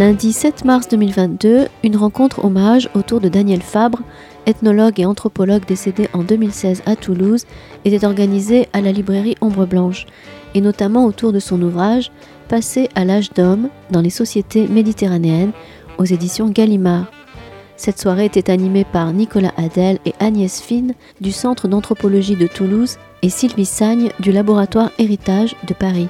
Lundi 7 mars 2022, une rencontre hommage autour de Daniel Fabre, ethnologue et anthropologue décédé en 2016 à Toulouse, était organisée à la librairie Ombre Blanche, et notamment autour de son ouvrage Passé à l'âge d'homme dans les sociétés méditerranéennes aux éditions Gallimard. Cette soirée était animée par Nicolas Adel et Agnès Fine du Centre d'anthropologie de Toulouse et Sylvie Sagne du Laboratoire Héritage de Paris.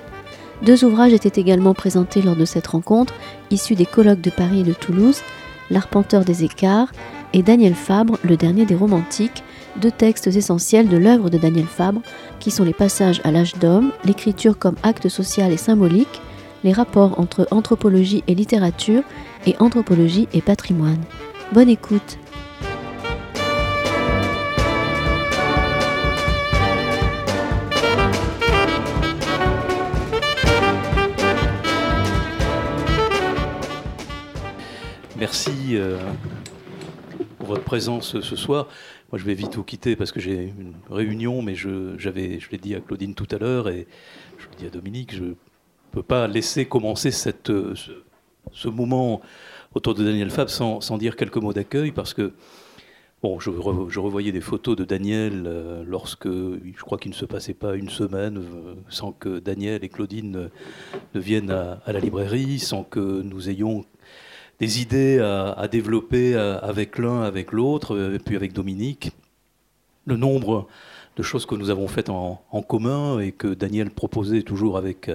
Deux ouvrages étaient également présentés lors de cette rencontre, issus des colloques de Paris et de Toulouse, L'Arpenteur des écarts et Daniel Fabre, le dernier des romantiques, deux textes essentiels de l'œuvre de Daniel Fabre, qui sont les passages à l'âge d'homme, l'écriture comme acte social et symbolique, les rapports entre anthropologie et littérature et anthropologie et patrimoine. Bonne écoute Merci euh, pour votre présence ce soir. Moi, je vais vite vous quitter parce que j'ai une réunion, mais je, l'ai dit à Claudine tout à l'heure et je le dis à Dominique, je ne peux pas laisser commencer ce, moment autour de Daniel Fab sans, dire quelques mots d'accueil parce que Bon, je, re, je, revoyais des photos de Daniel euh, lorsque je crois qu'il ne se passait pas une semaine euh, sans que Daniel et Claudine ne, ne viennent à, la librairie, sans que nous ayons des idées à, développer avec l'un, avec l'autre, et puis avec Dominique. Le nombre de choses que nous avons faites en, commun et que Daniel proposait toujours avec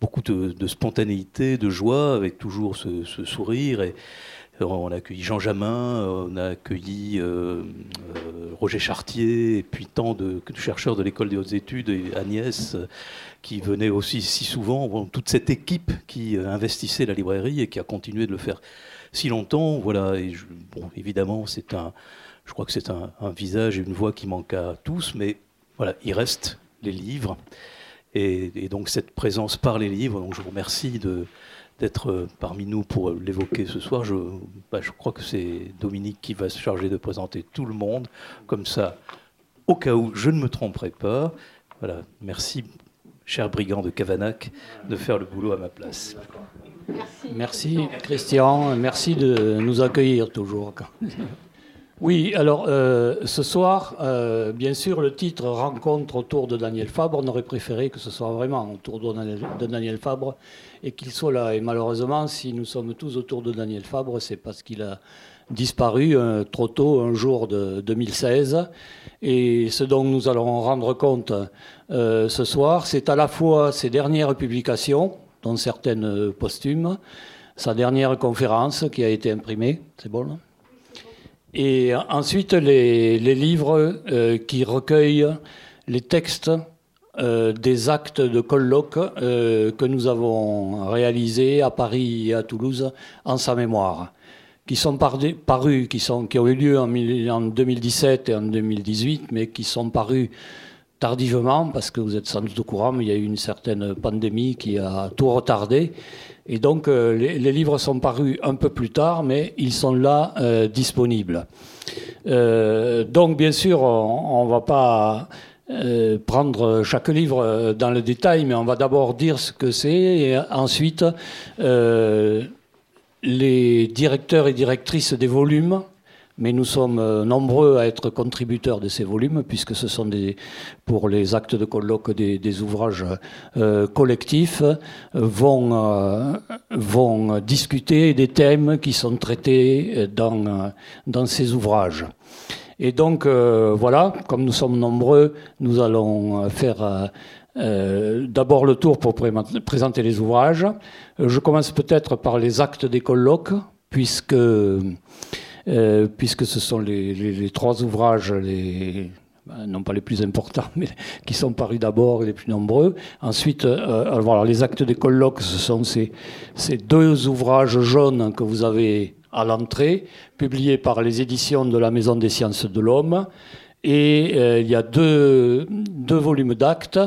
beaucoup de, spontanéité, de joie, avec toujours ce, sourire. On a accueilli Jean Jamin, on a accueilli euh, euh, Roger Chartier, et puis tant de, chercheurs de l'école des hautes études, Agnès, qui venait aussi si souvent, toute cette équipe qui investissait la librairie et qui a continué de le faire si longtemps. Voilà, et évidemment, je crois que c'est un, un, visage et une voix qui manquent à tous, mais voilà, il reste les livres. Et, et donc cette présence par les livres, donc je vous remercie de, d'être parmi nous pour l'évoquer ce soir. Je, bah, je crois que c'est Dominique qui va se charger de présenter tout le monde, comme ça, au cas où je ne me tromperai pas. Voilà, merci, cher brigand de Cavanac, de faire le boulot à ma place. Merci, merci Christian, merci de nous accueillir toujours. Oui, alors euh, ce soir, euh, bien sûr, le titre Rencontre autour de Daniel Fabre, on aurait préféré que ce soit vraiment autour de Daniel, Fabre et qu'il soit là. Et malheureusement, si nous sommes tous autour de Daniel Fabre, c'est parce qu'il a disparu euh, trop tôt, un jour de 2016. Et ce dont nous allons rendre compte ce soir, c'est à la fois ses dernières publications, dont certaines posthumes, sa dernière conférence qui a été imprimée, c'est bon et ensuite les, livres euh, qui recueillent les textes euh, des actes de colloque euh, que nous avons réalisés à Paris et à Toulouse en sa mémoire, qui sont parus, qui ont eu lieu en, en 2017 et en 2018, mais qui sont parus tardivement, parce que vous êtes sans doute au courant, mais il y a eu une certaine pandémie qui a tout retardé. Et donc, euh, les, livres sont parus un peu plus tard, mais ils sont là euh, disponibles. Euh, donc, bien sûr, on ne va pas prendre chaque livre dans le détail, mais on va d'abord dire ce que c'est, et ensuite, les directeurs et directrices des volumes mais nous sommes euh, nombreux à être contributeurs de ces volumes, puisque ce sont pour les actes de colloque des, ouvrages euh, collectifs, vont, euh, vont discuter des thèmes qui sont traités dans, dans ces ouvrages. Et donc, voilà, comme nous sommes nombreux, nous allons faire d'abord le tour pour pré présenter les ouvrages. Je commence peut-être par les actes des colloques, puisque euh, puisque ce sont les, trois ouvrages, les, non pas les plus importants, mais qui sont parus d'abord et les plus nombreux. Ensuite, euh, voilà, les actes des colloques, ce sont ces, deux ouvrages jaunes que vous avez à l'entrée, publiés par les éditions de la Maison des sciences de l'homme. Et euh, il y a deux, volumes d'actes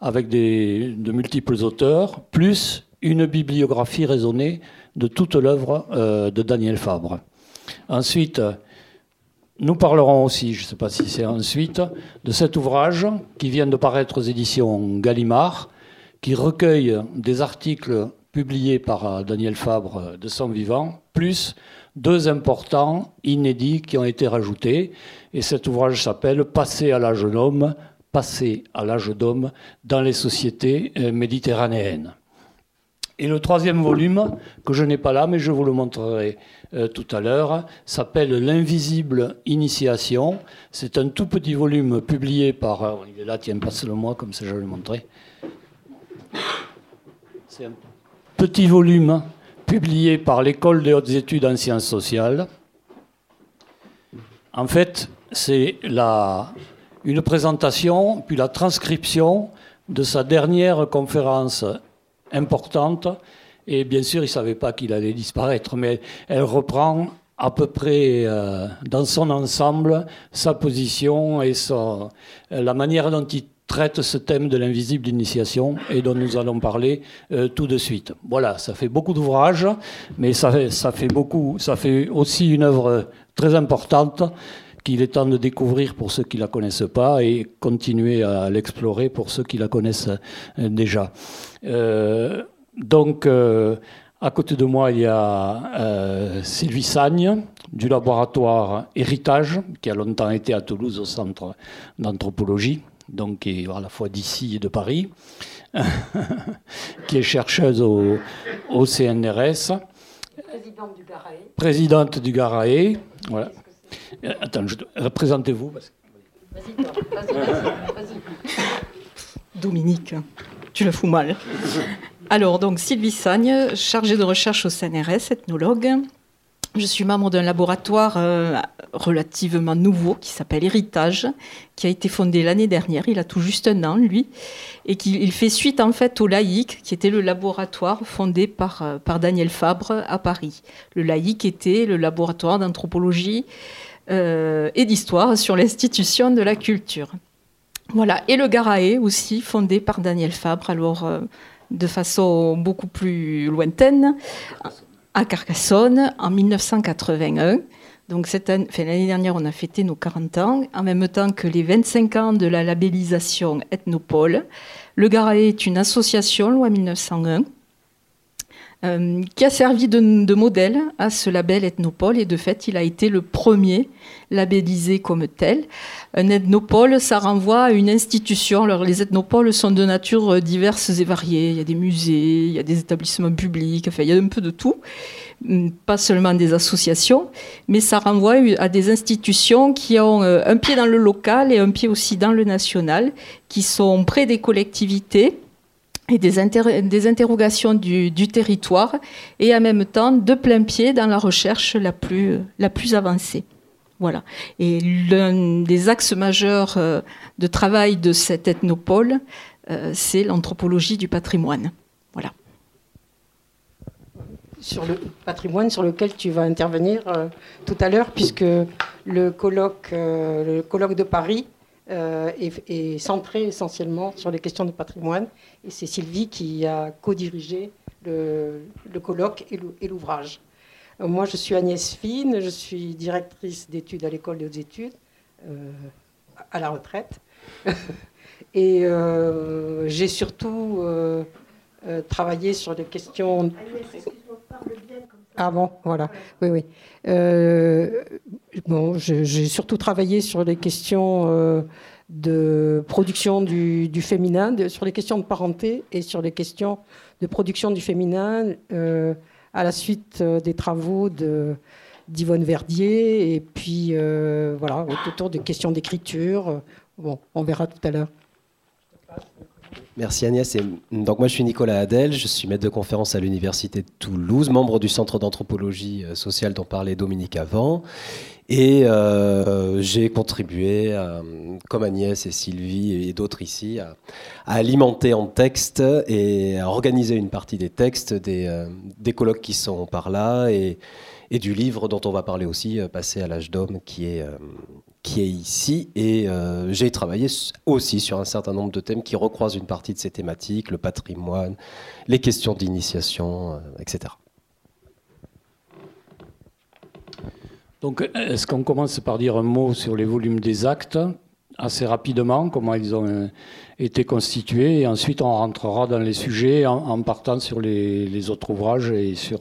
avec de multiples auteurs, plus une bibliographie raisonnée de toute l'œuvre euh, de Daniel Fabre. Ensuite, nous parlerons aussi, je ne sais pas si c'est ensuite, de cet ouvrage qui vient de paraître aux éditions Gallimard, qui recueille des articles publiés par Daniel Fabre de son vivant, plus deux importants, inédits, qui ont été rajoutés. Et cet ouvrage s'appelle Passer à l'âge d'homme, passer à l'âge d'homme dans les sociétés méditerranéennes. Et le troisième volume, que je n'ai pas là, mais je vous le montrerai euh, tout à l'heure, s'appelle L'invisible initiation. C'est un tout petit volume publié par... Euh, il est là, tiens, passe-le-moi, comme ça je vais le montrer. C'est un petit volume publié par l'École des hautes études en sciences sociales. En fait, c'est la, une présentation, puis la transcription de sa dernière conférence importante. Et bien sûr, il ne savait pas qu'il allait disparaître, mais elle reprend à peu près euh, dans son ensemble sa position et son, la manière dont il traite ce thème de l'invisible initiation et dont nous allons parler euh, tout de suite. Voilà, ça fait beaucoup d'ouvrages, mais ça fait, beaucoup, ça fait aussi une œuvre très importante qu'il est temps de découvrir pour ceux qui ne la connaissent pas et continuer à l'explorer pour ceux qui la connaissent euh, déjà. Euh, donc, euh, à côté de moi, il y a Sylvie Sagne du laboratoire Héritage, qui a longtemps été à Toulouse au centre d'anthropologie, donc qui est à la fois d'ici et de Paris, qui est chercheuse au, au CNRS. Présidente du GARAE. Présidente du GARAE, voilà. Attends, représentez-vous. Vas-y, vas-y, Dominique, tu le fous mal. Alors, donc Sylvie Sagne, chargée de recherche au CNRS, ethnologue. Je suis membre d'un laboratoire euh, relativement nouveau qui s'appelle Héritage, qui a été fondé l'année dernière. Il a tout juste un an, lui, et qui il fait suite en fait au LAIC, qui était le laboratoire fondé par, euh, par Daniel Fabre à Paris. Le LAIC était le laboratoire d'anthropologie euh, et d'histoire sur l'institution de la culture. Voilà, et le Garae aussi, fondé par Daniel Fabre, alors euh, de façon beaucoup plus lointaine, à Carcassonne, en 1981. Donc l'année dernière, on a fêté nos 40 ans, en même temps que les 25 ans de la labellisation Ethnopole. Le Garae est une association, loi 1901, euh, qui a servi de, modèle à ce label Ethnopole et de fait il a été le premier labellisé comme tel. Un ethnopole, ça renvoie à une institution. Alors les ethnopoles sont de nature euh, diverses et variées. Il y a des musées, il y a des établissements publics, enfin il y a un peu de tout, hum, pas seulement des associations, mais ça renvoie à des institutions qui ont euh, un pied dans le local et un pied aussi dans le national, qui sont près des collectivités et des, interrogations du, territoire et en même temps de plein pied dans la recherche la plus, avancée. Voilà. Et l'un des axes majeurs euh, de travail de cet ethnopole, euh, c'est l'anthropologie du patrimoine. Voilà. Sur le patrimoine sur lequel tu vas intervenir euh, tout à l'heure, puisque le colloque de Paris euh, est, centré essentiellement sur les questions de patrimoine. Et c'est Sylvie qui a co-dirigé le, colloque et l'ouvrage. Euh, moi, je suis Agnès Fine, je suis directrice d'études à l'école des études, euh, à la retraite. et j'ai surtout travaillé sur les questions. Agnès, ah bon, voilà. Oui, oui. Euh, bon, j'ai surtout travaillé sur les questions euh, de production du, féminin, sur les questions de parenté et sur les questions de production du féminin euh, à la suite des travaux d'Yvonne Verdier et puis voilà autour des questions d'écriture. Bon, on verra tout à l'heure. Merci Agnès. donc moi je suis Nicolas Adel, je suis maître de conférence à l'Université de Toulouse, membre du Centre d'anthropologie euh, sociale dont parlait Dominique avant. Et euh, j'ai contribué, comme Agnès et Sylvie et d'autres ici, à, alimenter en texte et à organiser une partie des textes des, euh, des colloques qui sont par là et, et, du livre dont on va parler aussi, Passer à l'âge d'homme, qui est qui est ici. Et euh, j'ai travaillé aussi sur un certain nombre de thèmes qui recroisent une partie de ces thématiques, le patrimoine, les questions d'initiation, euh, etc. Donc, est-ce qu'on commence par dire un mot sur les volumes des actes? Assez rapidement comment ils ont été constitués et ensuite on rentrera dans les sujets en, partant sur les, autres ouvrages et sur,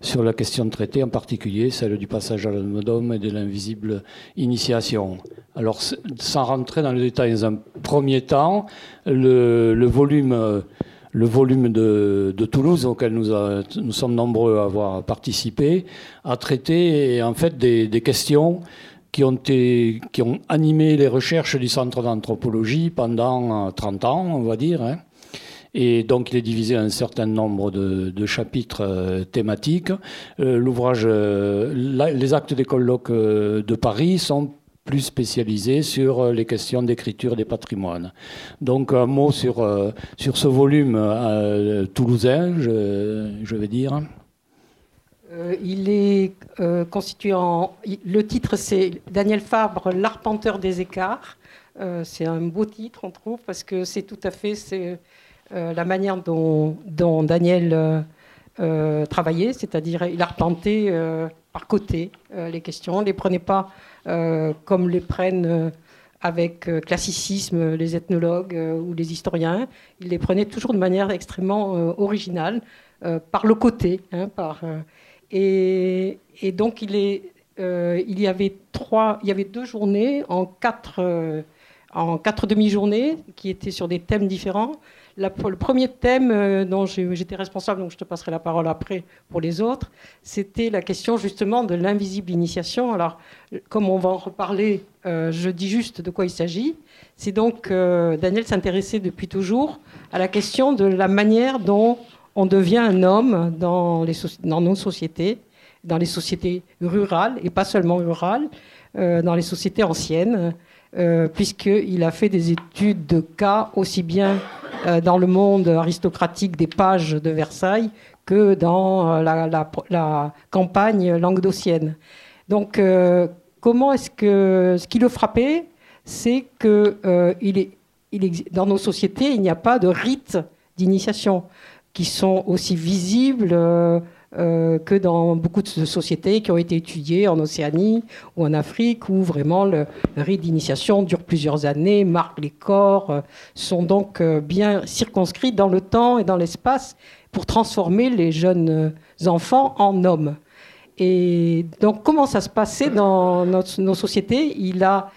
sur la question traitée en particulier, celle du passage à l'homme et de l'invisible initiation. Alors sans rentrer dans le détail, dans un premier temps, le, volume le volume de, Toulouse, auquel nous, nous, sommes nombreux à avoir participé, a traité en fait des, questions qui ont, animé les recherches du Centre d'anthropologie pendant 30 ans, on va dire. Hein. Et donc il est divisé en un certain nombre de, chapitres euh, thématiques. Euh, l'ouvrage euh, Les actes des colloques de Paris sont plus spécialisé sur euh, les questions d'écriture des patrimoines. Donc un mot sur, euh, sur ce volume euh, toulousain, je, vais dire. Il est constitué en... Le titre, c'est Daniel Fabre, l'arpenteur des écarts. c'est un beau titre, on trouve, parce que c'est tout à fait la manière dont, Daniel travaillait, c'est-à-dire il arpentait par côté les questions, on ne les prenait pas euh, comme les prennent euh, avec euh, classicisme les ethnologues ou les historiens. Ils les prenaient toujours de manière extrêmement originale, par le côté. Hein, par, et, donc il, est, il, y avait deux journées en quatre, en quatre demi-journées qui étaient sur des thèmes différents le premier thème euh, dont j'étais responsable, donc je te passerai la parole après pour les autres, c'était la question justement de l'invisible initiation. Alors, comme on va en reparler, euh, je dis juste de quoi il s'agit. C'est donc, euh, Daniel s'intéressait depuis toujours à la question de la manière dont on devient un homme dans, nos sociétés, dans les sociétés rurales, et pas seulement rurales, dans les sociétés anciennes. Euh, puisqu'il a fait des études de cas aussi bien euh, dans le monde aristocratique des pages de Versailles que dans euh, la, campagne languedocienne. Donc, comment est-ce que ce qui le frappait, c'est que dans nos sociétés, il n'y a pas de rites d'initiation qui sont aussi visibles euh, que dans beaucoup de sociétés qui ont été étudiées en Océanie ou en Afrique, où vraiment le, rite d'initiation dure plusieurs années, marque les corps, euh, sont donc euh, bien circonscrits dans le temps et dans l'espace pour transformer les jeunes enfants en hommes. Et donc, comment ça se passait dans nos sociétés? Il a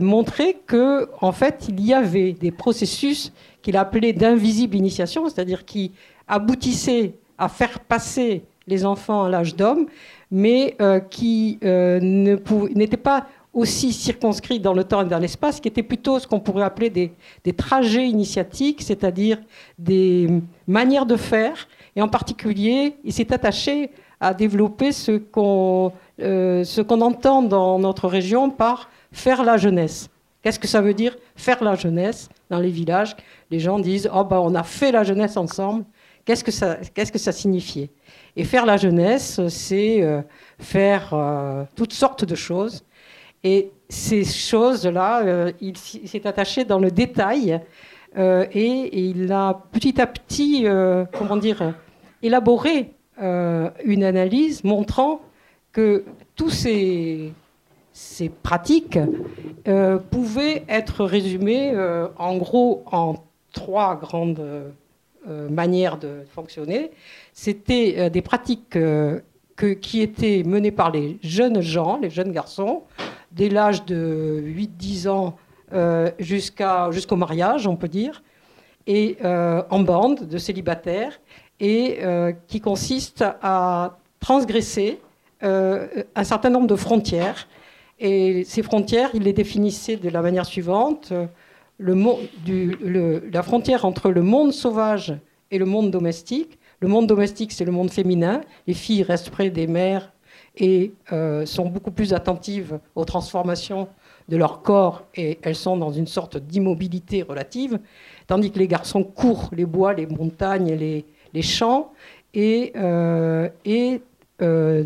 montré que, en fait, il y avait des processus qu'il appelait d'invisible initiation, c'est-à-dire qui aboutissaient à faire passer les enfants à l'âge d'homme, mais euh, qui euh, n'étaient pas aussi circonscrits dans le temps et dans l'espace, qui étaient plutôt ce qu'on pourrait appeler des, trajets initiatiques, c'est-à-dire des manières de faire. Et en particulier, il s'est attaché à développer ce euh, qu'on entend dans notre région par faire la jeunesse. Qu'est-ce que ça veut dire faire la jeunesse dans les villages? Les gens disent oh ben on a fait la jeunesse ensemble Qu'est-ce que ça, qu'est-ce que ça signifiait? Et faire la jeunesse, c'est euh, faire euh, toutes sortes de choses. Et ces choses-là, euh, il, s'est attaché dans le détail et, il a petit à petit, comment dire, élaboré une analyse montrant que tous ces, ces pratiques pouvaient être résumées en gros en trois grandes euh, manière de fonctionner. C'était euh, des pratiques euh, qui étaient menées par les jeunes gens, les jeunes garçons, dès l'âge de 8-10 ans jusqu'au mariage, on peut dire, et en bande de célibataires, et qui consiste à transgresser un certain nombre de frontières. Et ces frontières, il les définissait de la manière suivante la frontière entre le monde sauvage et le monde domestique. Le monde domestique, c'est le monde féminin. Les filles restent près des mères et euh, sont beaucoup plus attentives aux transformations de leur corps et elles sont dans une sorte d'immobilité relative, tandis que les garçons courent les bois, les montagnes, les, les champs et, euh, euh,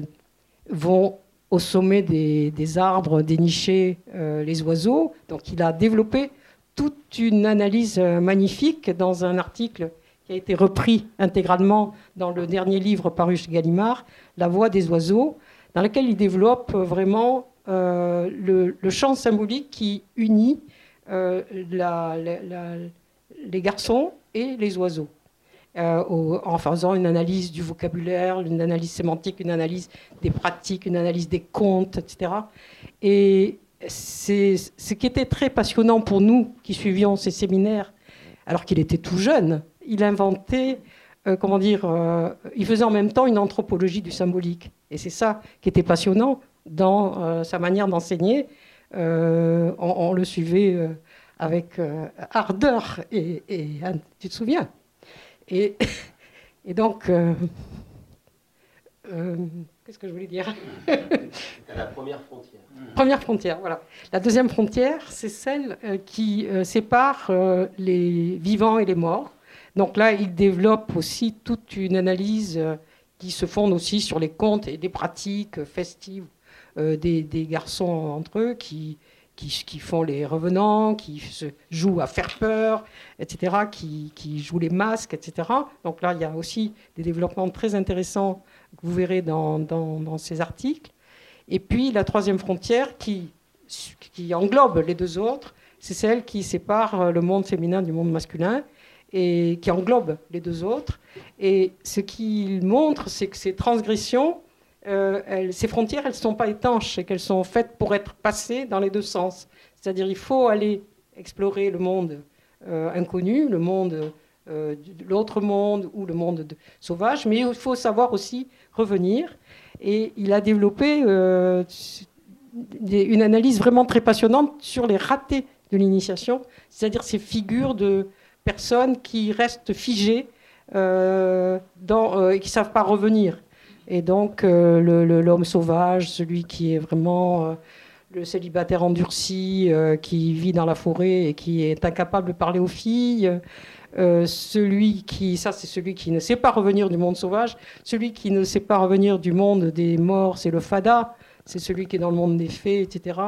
vont au sommet des, des arbres dénicher les oiseaux. Donc il a développé toute une analyse euh, magnifique dans un article qui a été repris intégralement dans le dernier livre paru chez Gallimard, La voix des oiseaux, dans lequel il développe vraiment le, champ symbolique qui unit la, les garçons et les oiseaux. en faisant une analyse du vocabulaire, une analyse sémantique, une analyse des pratiques, une analyse des contes, etc. Et ce qui était très passionnant pour nous qui suivions ces séminaires, alors qu'il était tout jeune. Il inventait, euh, comment dire, euh, il faisait en même temps une anthropologie du symbolique. Et c'est ça qui était passionnant dans euh, sa manière d'enseigner. On, le suivait avec ardeur et, tu te souviens? Et, donc Qu'est-ce que je voulais dire? La première frontière. Première frontière, voilà. La deuxième frontière, c'est celle euh, qui euh, sépare euh, les vivants et les morts. Donc là, il développe aussi toute une analyse qui se fonde aussi sur les contes et des pratiques festives des, garçons entre eux qui, qui, qui, font les revenants, qui se jouent à faire peur, etc., qui, qui jouent les masques, etc. Donc là, il y a aussi des développements très intéressants que vous verrez dans, dans, ces articles. Et puis la troisième frontière qui, englobe les deux autres, c'est celle qui sépare le monde féminin du monde masculin et qui englobe les deux autres. Et ce qu'il montre, c'est que ces transgressions, euh, ces frontières, elles ne sont pas étanches et qu'elles sont faites pour être passées dans les deux sens. C'est-à-dire il faut aller explorer le monde euh, inconnu, le monde euh, l'autre monde ou le monde sauvage, mais il faut savoir aussi revenir. Et il a développé euh, une analyse vraiment très passionnante sur les ratés de l'initiation, c'est-à-dire ces figures de personnes qui restent figées euh, dans, et qui ne savent pas revenir. Et donc l'homme sauvage, celui qui est vraiment le célibataire endurci, qui vit dans la forêt et qui est incapable de parler aux filles, euh, celui qui, ça c'est celui qui ne sait pas revenir du monde sauvage, celui qui ne sait pas revenir du monde des morts, c'est le fada, c'est celui qui est dans le monde des fées, etc.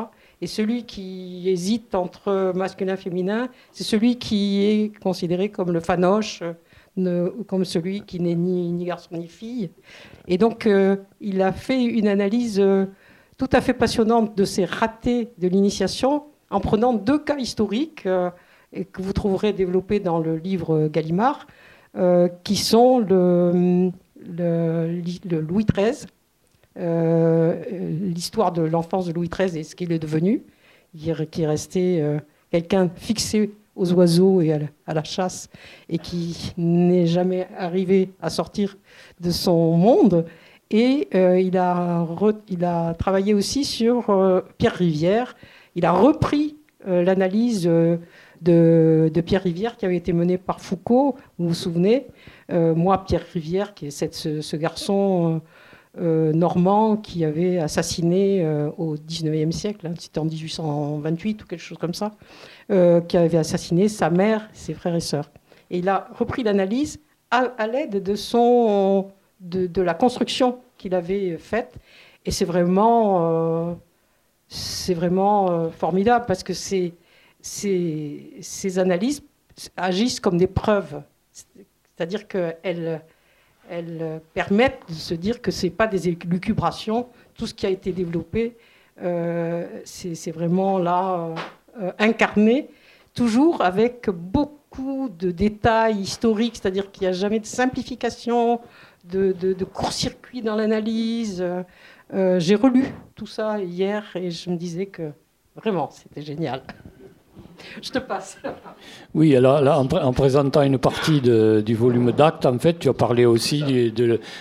Et celui qui hésite entre masculin et féminin, c'est celui qui est considéré comme le fanoche, comme celui qui n'est ni, garçon ni fille. Et donc, euh, il a fait une analyse euh, tout à fait passionnante de ces ratés de l'initiation en prenant deux cas historiques et que vous trouverez développé dans le livre Gallimard, euh, qui sont le, Louis XIII, euh, l'histoire de l'enfance de Louis XIII et ce qu'il est devenu, qui est resté euh, quelqu'un fixé aux oiseaux et à la, chasse et qui n'est jamais arrivé à sortir de son monde. Et il a travaillé aussi sur Pierre Rivière. Il a repris l'analyse de, Pierre Rivière qui avait été mené par Foucault, vous vous souvenez? Euh, moi, Pierre Rivière, qui est ce, garçon euh, euh, normand qui avait assassiné au 19e siècle, hein, c'était en 1828 ou quelque chose comme ça, qui avait assassiné sa mère, ses frères et sœurs. Et il a repris l'analyse à, l'aide de, son, de, la construction qu'il avait faite. Et c'est vraiment, c'est vraiment formidable parce que c'est ces, analyses agissent comme des preuves. C'est-à-dire qu'elles elles permettent de se dire que ce n'est pas des élucubrations. Tout ce qui a été développé, euh, c'est vraiment là euh, incarné, toujours avec beaucoup de détails historiques, c'est-à-dire qu'il n'y a jamais de simplification, de, court-circuit dans l'analyse. Euh, j'ai relu tout ça hier et je me disais que vraiment, c'était génial. Je te passe. Oui, alors là, en, présentant une partie du volume d'actes, en fait, tu as parlé aussi du,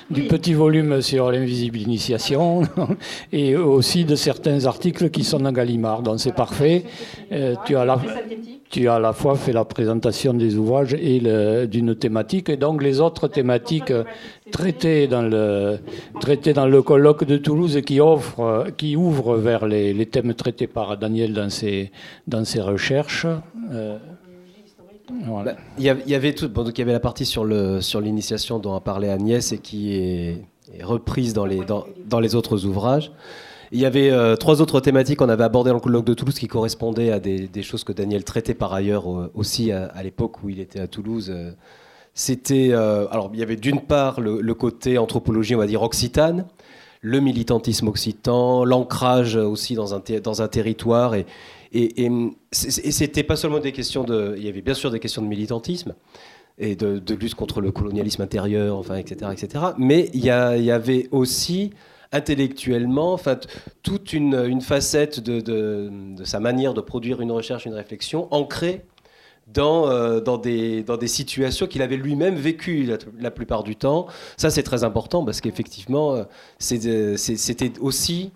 du petit volume sur l'invisible initiation et aussi de certains articles qui sont dans Gallimard. Donc c'est parfait. Euh, tu as la tu as à la fois fait la présentation des ouvrages et d'une thématique, et donc les autres thématiques traitées dans le, traitées dans le colloque de Toulouse qui, offre, qui ouvre vers les, thèmes traités par Daniel dans ses, dans ses recherches. Euh, bah, il, y avait tout, donc il y avait la partie sur l'initiation sur dont a parlé Agnès et qui est, reprise dans les, dans, dans les autres ouvrages. Il y avait euh, trois autres thématiques qu'on avait abordées dans le colloque de Toulouse qui correspondaient à des, choses que Daniel traitait par ailleurs euh, aussi à, l'époque où il était à Toulouse. Euh. C'était alors il y avait d'une part le, côté anthropologie on va dire occitane, le militantisme occitan, l'ancrage aussi dans un, territoire. Et, et, et, c'était pas seulement des questions de. Il y avait bien sûr des questions de militantisme et de, lutte contre le colonialisme intérieur, enfin, etc., etc. Mais il y avait aussi intellectuellement, enfin, toute une, une facette de, de, sa manière de produire une recherche, une réflexion ancrée dans, euh, dans, des, dans des situations qu'il avait lui-même vécues la, plupart du temps. Ça, c'est très important parce qu'effectivement, euh, c'était aussi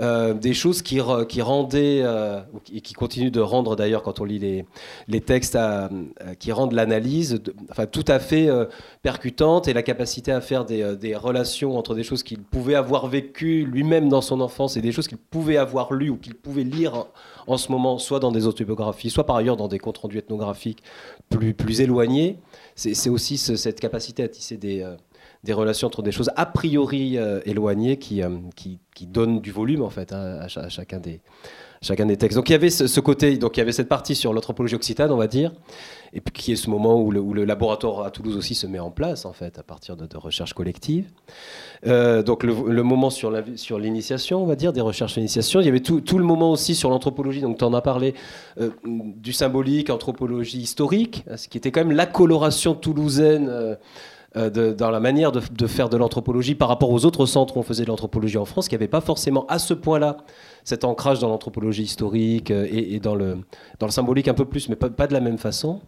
euh, des choses qui, rendaient, euh, et qui continuent de rendre d'ailleurs quand on lit les, textes, à, qui rendent l'analyse enfin, tout à fait euh, percutante et la capacité à faire des, des relations entre des choses qu'il pouvait avoir vécues lui-même dans son enfance et des choses qu'il pouvait avoir lues ou qu'il pouvait lire en, ce moment, soit dans des autobiographies, soit par ailleurs dans des comptes rendus ethnographiques plus, plus éloignés. C'est aussi cette capacité à tisser des des relations entre des choses a priori euh, éloignées qui, euh, qui, qui, donnent du volume en fait hein, à, chacun des chacun des textes. Donc il y avait ce, côté, donc il y avait cette partie sur l'anthropologie occitane, on va dire, et puis qui est ce moment où le, où le, laboratoire à Toulouse aussi se met en place en fait à partir de, recherches collectives. Euh, donc le, moment sur l'initiation, on va dire, des recherches d'initiation. Il y avait tout, tout, le moment aussi sur l'anthropologie, donc tu en as parlé, du symbolique, anthropologie historique, ce qui était quand même la coloration toulousaine. Euh, dans la manière de, faire de l'anthropologie par rapport aux autres centres où on faisait de l'anthropologie en France, qui avait pas forcément à ce point-là cet ancrage dans l'anthropologie historique euh, et, dans, le, dans le symbolique un peu plus, mais pas, de la même façon,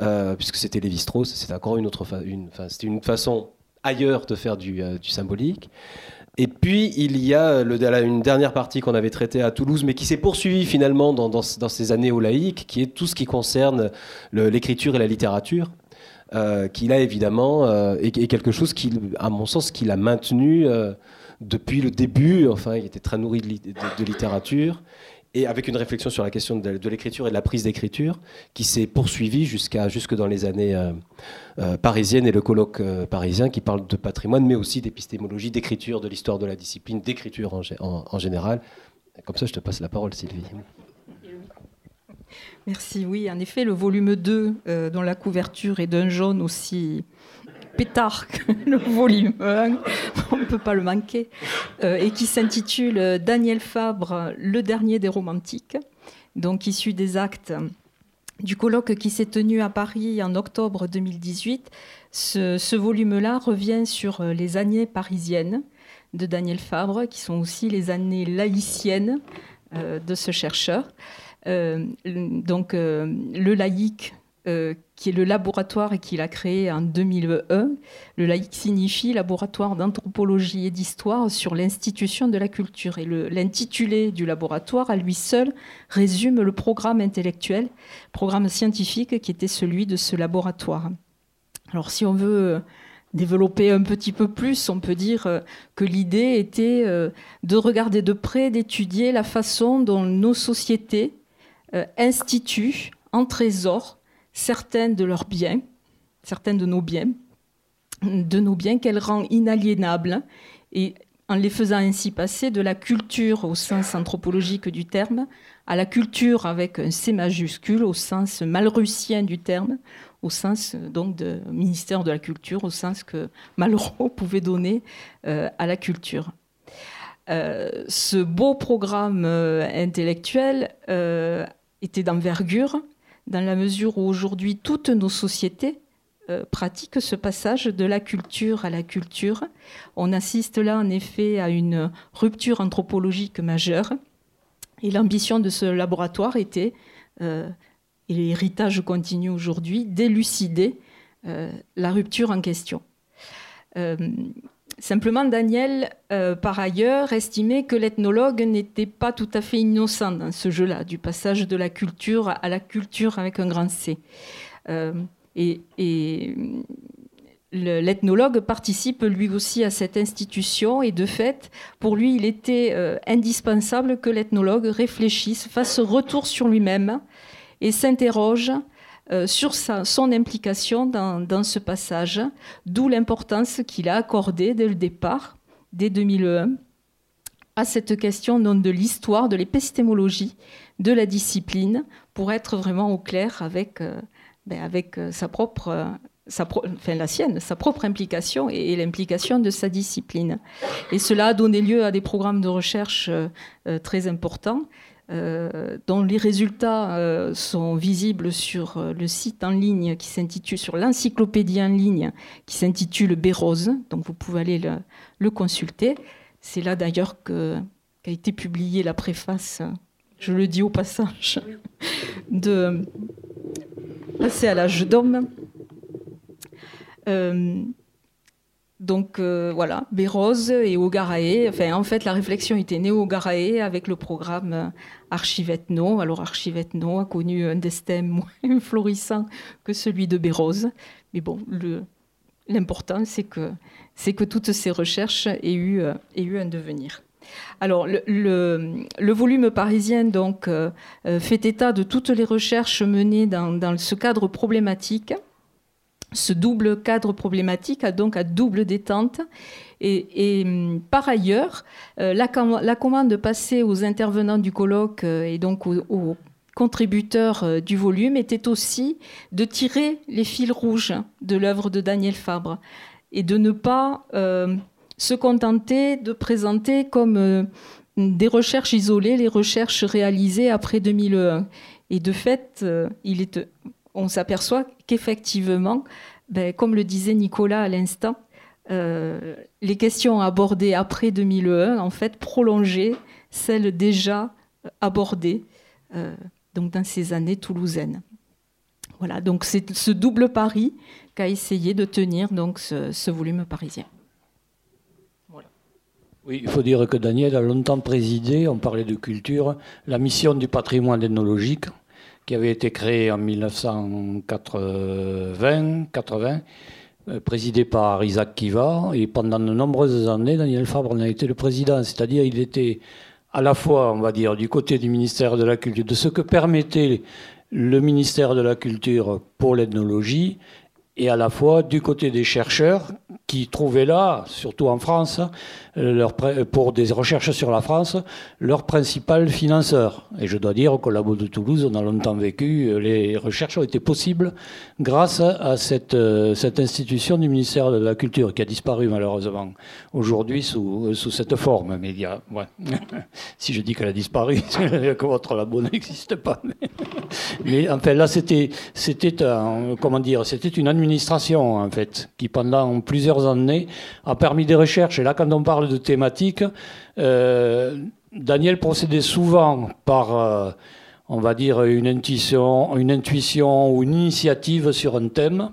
euh, puisque c'était Lévi-Strauss, c'était encore une autre une, c'était une façon ailleurs de faire du, symbolique. Et puis, il y a une dernière partie qu'on avait traitée à Toulouse, mais qui s'est poursuivie finalement dans, dans, dans, ces années au laïque, qui est tout ce qui concerne l'écriture et la littérature. Euh, qu'il a évidemment, euh, et, quelque chose qui, à mon sens, qu'il a maintenu euh, depuis le début. Enfin, il était très nourri de, littérature et avec une réflexion sur la question de, l'écriture et de la prise d'écriture qui s'est poursuivie jusqu'à jusque dans les années parisiennes et le colloque parisien qui parle de patrimoine, mais aussi d'épistémologie, d'écriture, de l'histoire de la discipline, d'écriture en, général. Comme ça, je te passe la parole, Sylvie. Merci. Oui, en effet, le volume 2, euh, dont la couverture est d'un jaune aussi pétard que le volume 1, on ne peut pas le manquer, euh, et qui s'intitule Daniel Fabre, le dernier des romantiques, donc issu des actes du colloque qui s'est tenu à Paris en octobre 2018. Ce, volume-là revient sur les années parisiennes de Daniel Fabre, qui sont aussi les années laïciennes euh, de ce chercheur. Euh, donc euh, le laïc, euh, qui est le laboratoire et qu'il a créé en 2001. Le laïc signifie laboratoire d'anthropologie et d'histoire sur l'institution de la culture. Et l'intitulé du laboratoire, à lui seul, résume le programme intellectuel, programme scientifique qui était celui de ce laboratoire. Alors si on veut développer un petit peu plus, on peut dire que l'idée était de regarder de près, d'étudier la façon dont nos sociétés euh, instituent en trésor certains de leurs biens, certains de nos biens, de nos biens qu'elle rend inaliénables et en les faisant ainsi passer de la culture au sens anthropologique du terme à la culture avec un C majuscule au sens malrussien du terme, au sens donc de ministère de la culture, au sens que Malraux pouvait donner euh, à la culture. Euh, ce beau programme intellectuel était d'envergure, dans la mesure où aujourd'hui toutes nos sociétés euh, pratiquent ce passage de la culture à la culture. On assiste là en effet à une rupture anthropologique majeure. Et l'ambition de ce laboratoire était, euh, et l'héritage continue aujourd'hui, d'élucider euh, la rupture en question. Simplement, Daniel, euh, par ailleurs, estimait que l'ethnologue n'était pas tout à fait innocent dans ce jeu-là, du passage de la culture à la culture avec un grand C. Euh, et, l'ethnologue participe lui aussi à cette institution et de fait, pour lui, il était euh, indispensable que l'ethnologue réfléchisse, fasse retour sur lui-même et s'interroge euh, sur son implication dans, ce passage, d'où l'importance qu'il a accordée dès le départ, dès 2001, à cette question non de l'histoire, de l'épistémologie, de la discipline, pour être vraiment au clair avec, euh, ben, euh, sa propre sa enfin, la sienne, sa propre implication et, l'implication de sa discipline. Et cela a donné lieu à des programmes de recherche très importants. Dont les résultats sont visibles sur le site en ligne qui s'intitule, sur l'encyclopédie en ligne qui s'intitule Bérose. Donc vous pouvez aller le, le consulter. C'est là d'ailleurs qu'a été publiée la préface je le dis au passage, de passer à l'âge d'homme. Euh, donc euh, voilà, Bérose et Ogarae. Enfin, en fait, la réflexion était née au avec le programme Archivetno. Alors Archivetno a connu un destin moins florissant que celui de Bérose. Mais bon, l'important, c'est que, que toutes ces recherches aient eu, aient eu un devenir. Alors, le, volume parisien donc, euh, euh, fait état de toutes les recherches menées dans, ce cadre problématique. Ce double cadre problématique a donc à double détente. Et, hum, par ailleurs, euh, la, commande passée aux intervenants du colloque et donc aux, contributeurs du volume était aussi de tirer les fils rouges de l'œuvre de Daniel Fabre et de ne pas se contenter de présenter comme euh, des recherches isolées les recherches réalisées après 2001. Et de fait, euh, il est, on s'aperçoit qu'effectivement, ben, comme le disait Nicolas à l'instant, euh, les questions abordées après 2001, en fait, prolongeaient celles déjà abordées donc dans ces années toulousaines. Voilà, donc c'est ce double pari qu'a essayé de tenir donc ce volume parisien. Oui, il faut dire que Daniel a longtemps présidé, on parlait de culture, la mission du patrimoine ethnologique qui avait été créée en 1980, euh, présidée par Isaac Kiva. Et pendant de nombreuses années, Daniel Fabre en a été le président. C'est-à-dire il était à la fois, on va dire, du côté du ministère de la Culture, de ce que permettait le ministère de la Culture pour l'ethnologie, et à la fois du côté des chercheurs qui trouvaient là, surtout en France, leur, pour des recherches sur la France, leur principal financeur. Et je dois dire qu'au Labo de Toulouse, on a longtemps vécu, les recherches ont été possibles grâce à cette, institution du ministère de la Culture qui a disparu malheureusement aujourd'hui sous, cette forme. Mais il y a, si je dis qu'elle a disparu, que votre labo n'existe pas. Mais enfin là, c'était, c'était comment dire, c'était une administration en fait qui pendant années a permis des recherches. Et là, quand on parle de thématiques, euh, Daniel procédait souvent par, euh, on va dire, une intuition, une intuition ou une initiative sur un thème.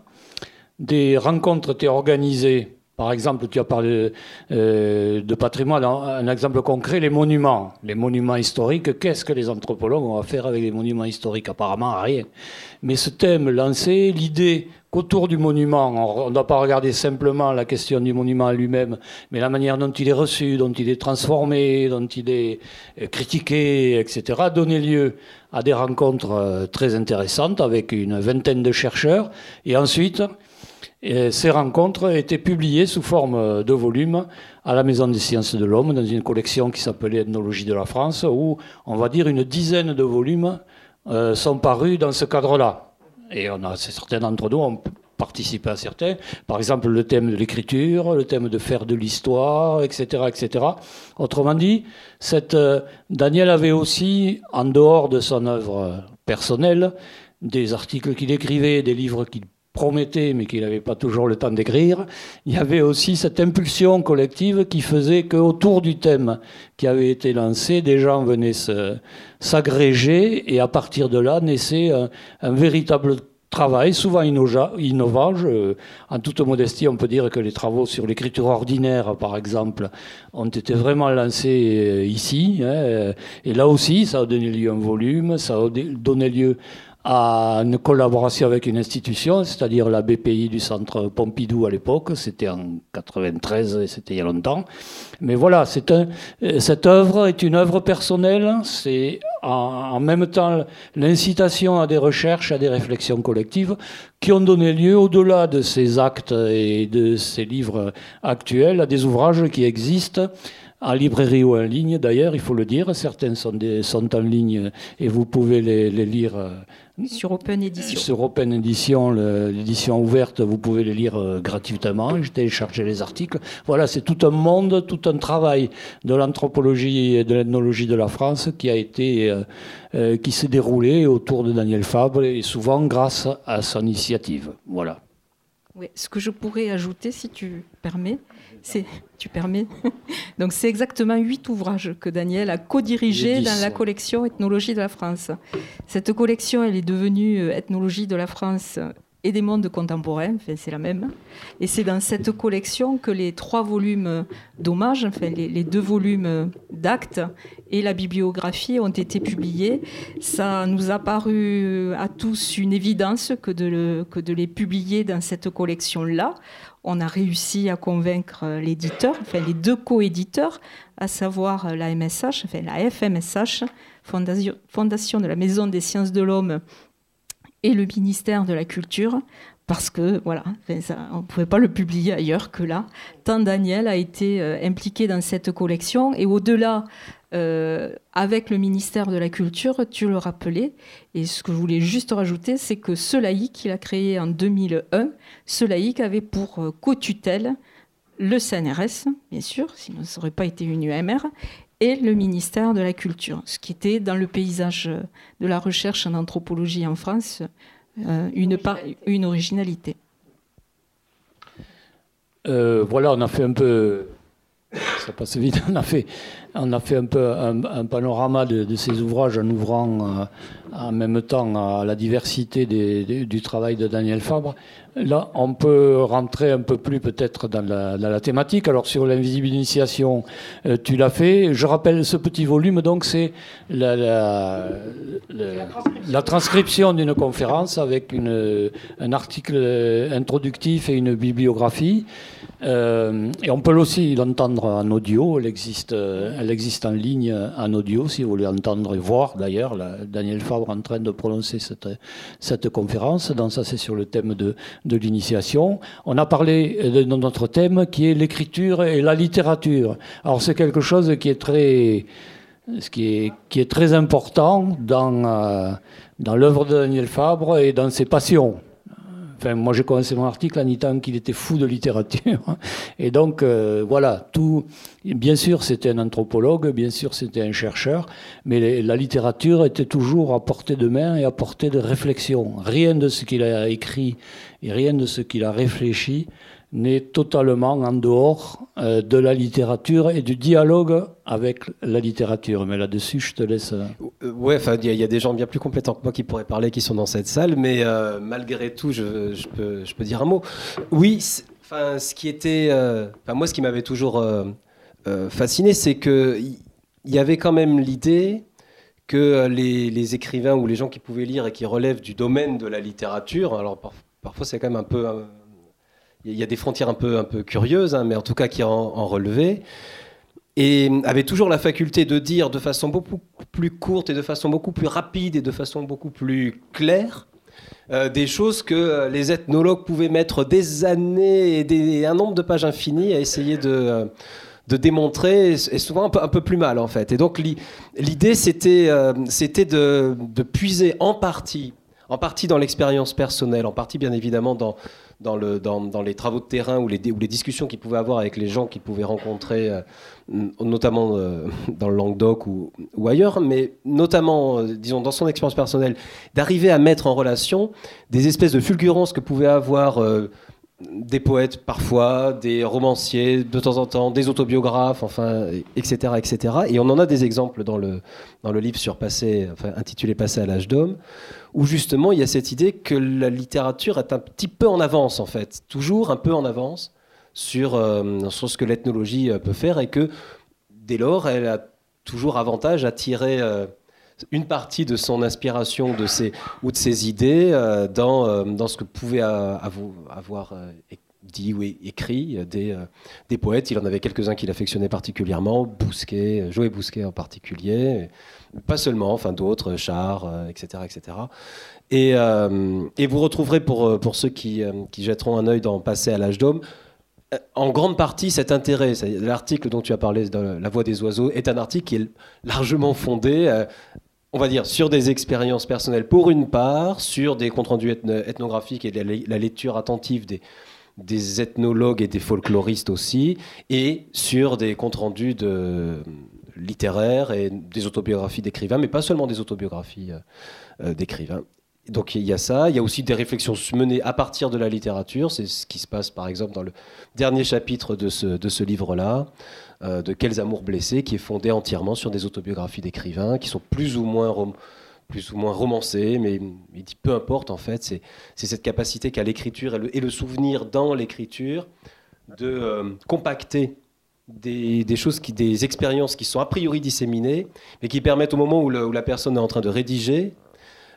Des rencontres étaient organisées par exemple, tu as parlé euh, de patrimoine. Un exemple concret, les monuments. Les monuments historiques, qu'est-ce que les anthropologues ont à faire avec les monuments historiques? Apparemment, rien. Mais ce thème lancé, l'idée qu'autour du monument, on ne doit pas regarder simplement la question du monument lui-même, mais la manière dont il est reçu, dont il est transformé, dont il est euh, critiqué, etc., a donné lieu à des rencontres euh, très intéressantes avec une vingtaine de chercheurs. Et ensuite, et ces rencontres étaient publiées sous forme de volumes à la Maison des sciences de l'homme, dans une collection qui s'appelait Ethnologie de la France, où on va dire une dizaine de volumes euh, sont parus dans ce cadre-là. Et on a certains d'entre nous ont participé à certains. Par exemple, le thème de l'écriture, le thème de faire de l'histoire, etc., etc. Autrement dit, euh, Daniel avait aussi, en dehors de son œuvre personnelle, des articles qu'il écrivait, des livres qu'il promettait, mais qu'il n'avait pas toujours le temps d'écrire, il y avait aussi cette impulsion collective qui faisait qu'autour du thème qui avait été lancé, des gens venaient s'agréger et à partir de là naissait un, véritable travail, souvent innovant. en toute modestie, on peut dire que les travaux sur l'écriture ordinaire, par exemple, ont été vraiment lancés euh, ici. Hein, et là aussi, ça a donné lieu à un volume, ça a donné lieu à une collaboration avec une institution, c'est-à-dire la BPI du centre Pompidou à l'époque, c'était en 93 et c'était il y a longtemps. Mais voilà, un, cette œuvre est une œuvre personnelle, c'est en, même temps l'incitation à des recherches, à des réflexions collectives qui ont donné lieu, au-delà de ces actes et de ces livres actuels, à des ouvrages qui existent en librairie ou en ligne d'ailleurs, il faut le dire. Certains sont, en ligne et vous pouvez les, lire. Euh, sur Open Edition. Sur Open Edition, l'édition ouverte, vous pouvez les lire euh, gratuitement. J'ai téléchargé les articles. Voilà, c'est tout un monde, tout un travail de l'anthropologie et de l'ethnologie de la France qui a été, euh, qui s'est déroulé autour de Daniel Fabre et souvent grâce à son initiative. Voilà. Oui, ce que je pourrais ajouter, si tu permets, c'est, tu permets. Donc c'est exactement huit ouvrages que Daniel a co-dirigés dans la collection Ethnologie de la France. Cette collection, elle est devenue euh, Ethnologie de la France et des mondes contemporains, enfin, c'est la même. Et c'est dans cette collection que les trois volumes d'hommage, enfin les, deux volumes d'actes et la bibliographie ont été publiés. Ça nous a paru à tous une évidence que de, que de les publier dans cette collection-là on a réussi à convaincre l'éditeur, enfin les deux coéditeurs, à savoir la MSH, enfin la FMSH, Fondation de la Maison des Sciences de l'Homme, et le ministère de la Culture, parce que voilà, on ne pouvait pas le publier ailleurs que là. Tant Daniel a été euh, impliqué dans cette collection, et au-delà euh, avec le ministère de la Culture, tu le rappelais. Et ce que je voulais juste rajouter, c'est que ce laïc qu'il a créé en 2001, ce laïc avait pour euh, co-tutelle le CNRS, bien sûr, sinon ça n'aurait pas été une UMR, et le ministère de la Culture, ce qui était dans le paysage de la recherche en anthropologie en France une, une originalité. voilà, on a fait un peu ça passe vite. On a fait, on a fait un peu un, panorama de, ces ouvrages en ouvrant euh, en même temps à la diversité du travail de Daniel Fabre. Là, on peut rentrer un peu plus peut-être dans la, thématique. Alors sur l'invisible initiation, euh, tu l'as fait. Je rappelle ce petit volume, donc c'est la, transcription d'une conférence avec un article introductif et une bibliographie. Euh, et on peut aussi l'entendre en audio. Elle existe, elle existe en ligne en audio, si vous voulez entendre et voir d'ailleurs. Daniel Fabre en train de prononcer cette, conférence. Donc ça, c'est sur le thème de, de l'initiation. On a parlé de notre thème qui est l'écriture et la littérature. Alors c'est quelque chose qui est très, ce qui est, qui est très important dans, euh, dans l'œuvre de Daniel Fabre et dans ses passions. Enfin, moi, j'ai commencé mon article en disant qu'il était fou de littérature. Et donc, euh, voilà, tout. Bien sûr, c'était un anthropologue, bien sûr, c'était un chercheur, mais la littérature était toujours à portée de main et à portée de réflexion. Rien de ce qu'il a écrit et rien de ce qu'il a réfléchi n'est totalement en dehors euh, de la littérature et du dialogue avec la littérature. Mais là-dessus, je te laisse. Euh, euh, enfin, il y, a des gens bien plus compétents que moi qui pourraient parler, qui sont dans cette salle, mais malgré tout, je, peux, dire un mot. Oui, enfin, ce qui était, moi, ce qui m'avait toujours fasciné, c'est que il y avait quand même l'idée que les, écrivains ou les gens qui pouvaient lire et qui relèvent du domaine de la littérature, alors parfois c'est quand même un peu il y a des frontières un peu, un peu curieuses, hein, mais en tout cas qui en, en relevé. Et avait toujours la faculté de dire de façon beaucoup plus courte et de façon beaucoup plus rapide et de façon beaucoup plus claire euh, des choses que euh, les ethnologues pouvaient mettre des années et, un nombre de pages infinies à essayer de, euh, de démontrer, et souvent un peu, un peu, plus mal en fait. Et donc l'idée c'était c'était de, de, puiser en partie, en partie dans l'expérience personnelle, en partie bien évidemment dans dans, le, dans, dans, les travaux de terrain ou les, discussions qu'il pouvait avoir avec les gens qu'il pouvait rencontrer, euh, notamment euh, dans le Languedoc ou, ailleurs, mais notamment, euh, disons, dans son expérience personnelle, d'arriver à mettre en relation des espèces de fulgurances que pouvaient avoir des poètes parfois, des romanciers de temps en temps, des autobiographes, enfin, etc., etc. Et on en a des exemples dans le, dans le livre sur passé, enfin, intitulé Passé à l'âge d'homme, où justement il y a cette idée que la littérature est un petit peu en avance, en fait, toujours un peu en avance sur, euh, sur ce que l'ethnologie euh, peut faire, et que dès lors, elle a toujours avantage à tirer... Euh, une partie de son inspiration de ses, ou de ses idées euh, dans, euh, dans ce que pouvaient avoir euh, dit ou écrit des, des poètes. Il en avait quelques-uns qu'il affectionnait particulièrement, Bousquet, Joël Bousquet en particulier, pas seulement, enfin d'autres, Char, etc. etc. Et, et, vous retrouverez pour, pour ceux qui, qui jetteront un œil dans Passer à l'âge d'homme, en grande partie, cet intérêt, l'article dont tu as parlé, La Voix des oiseaux, est un article qui est largement fondé, on va dire, sur des expériences personnelles pour une part, sur des comptes rendus ethnographiques et la, lecture attentive des, ethnologues et des folkloristes aussi, et sur des comptes rendus littéraires et des autobiographies d'écrivains, mais pas seulement des autobiographies euh, d'écrivains. Donc il y a ça, il y a aussi des réflexions menées à partir de la littérature, c'est ce qui se passe par exemple dans le dernier chapitre de ce, livre-là, euh, de Quels amours blessés, qui est fondé entièrement sur des autobiographies d'écrivains, qui sont plus ou moins, plus ou moins romancées, mais il dit peu importe en fait, c'est cette capacité qu'a l'écriture et, le, souvenir dans l'écriture de euh, compacter des, choses, des expériences qui sont a priori disséminées, mais qui permettent au moment où la personne est en train de rédiger,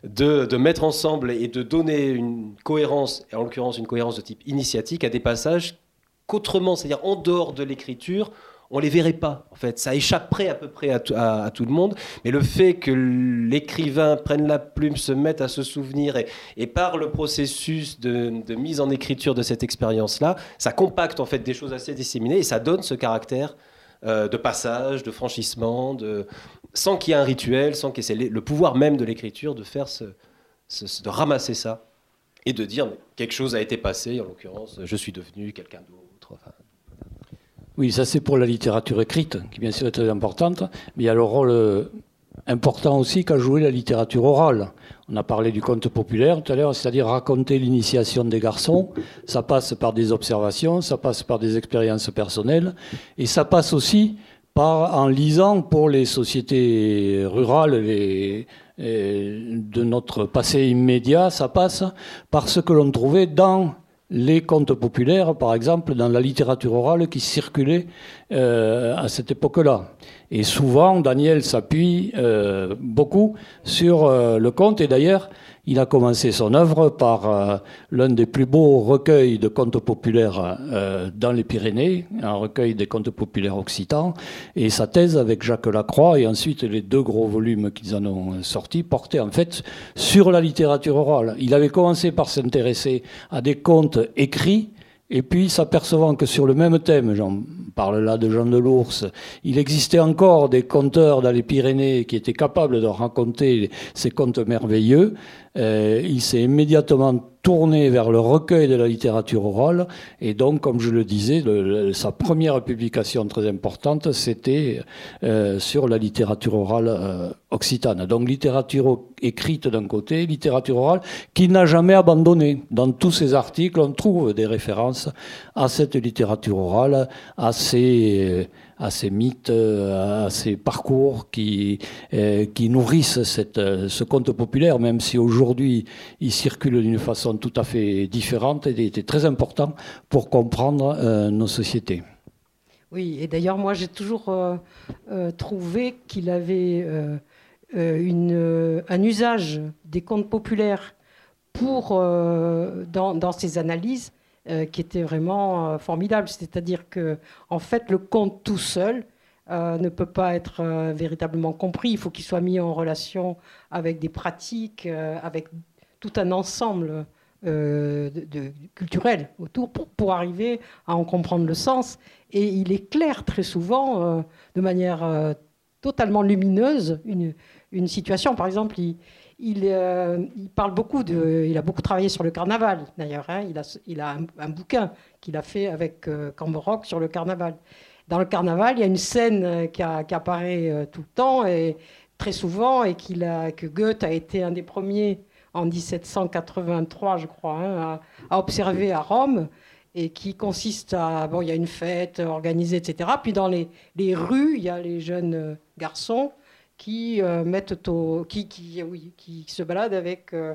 de, mettre ensemble et de donner une cohérence, en l'occurrence une cohérence de type initiatique, à des passages qu'autrement, c'est-à-dire en dehors de l'écriture, on les verrait pas. En fait, ça échapperait à peu près à, tout le monde. Mais le fait que l'écrivain prenne la plume, se mette à se souvenir et, par le processus de, mise en écriture de cette expérience-là, ça compacte en fait des choses assez disséminées et ça donne ce caractère euh, de passage, de franchissement, de, sans qu'il y ait un rituel, sans que c'est le pouvoir même de l'écriture de faire de ramasser ça et de dire quelque chose a été passé, en l'occurrence, je suis devenu quelqu'un d'autre. Oui, ça c'est pour la littérature écrite, qui bien sûr est très importante, mais il y a le rôle euh, important aussi qu'a joué la littérature orale. On a parlé du conte populaire tout à l'heure, c'est-à-dire raconter l'initiation des garçons. Ça passe par des observations, ça passe par des expériences personnelles, et ça passe aussi par, en lisant pour les sociétés rurales les, de notre passé immédiat, ça passe par ce que l'on trouvait dans les contes populaires, par exemple, dans la littérature orale qui circulait euh, à cette époque-là. Et souvent, Daniel s'appuie euh, beaucoup sur euh, le conte, et d'ailleurs, il a commencé son œuvre par euh, l'un des plus beaux recueils de contes populaires dans les Pyrénées, un recueil des contes populaires occitans, et sa thèse avec Jacques Lacroix, et ensuite les deux gros volumes qu'ils en ont sortis, portaient en fait sur la littérature orale. Il avait commencé par s'intéresser à des contes écrits, et puis s'apercevant que sur le même thème, j'en parle là de Jean de l'Ours, il existait encore des conteurs dans les Pyrénées qui étaient capables de raconter ces contes merveilleux, euh, il s'est immédiatement tourné vers le recueil de la littérature orale. Et donc, comme je le disais, sa première publication très importante, c'était euh, sur la littérature orale euh, occitane. Donc, littérature écrite d'un côté, littérature orale, qui n'a jamais abandonné. Dans tous ses articles, on trouve des références à cette littérature orale, à ces à ces mythes, euh, à ces parcours qui, euh, qui nourrissent cette, euh, ce conte populaire, même si aujourd'hui il circule d'une façon tout à fait différente et était très important pour comprendre nos sociétés. Oui, et d'ailleurs moi j'ai toujours trouvé qu'il avait une, un usage des contes populaires pour, dans, dans ses analyses euh, qui était vraiment euh, formidable. C'est-à-dire que, en fait, le conte tout seul euh, ne peut pas être véritablement compris. Il faut qu'il soit mis en relation avec des pratiques, avec tout un ensemble de, culturel autour pour, pour, arriver à en comprendre le sens. Et il éclaire très souvent, de manière totalement lumineuse, une, une situation. Par exemple, il, euh, il, parle beaucoup de, il a beaucoup travaillé sur le carnaval d'ailleurs. Hein. il a, un, bouquin qu'il a fait avec euh, Camboroc sur le carnaval. Dans le carnaval, il y a une scène euh, qui, apparaît tout le temps et très souvent et que Goethe a été un des premiers en 1783, je crois, hein, à, observer à Rome et qui consiste à bon, il y a une fête organisée, etc. Puis dans les rues, il y a les jeunes garçons qui euh, mettent au, qui, qui, oui, qui se baladent avec. Euh,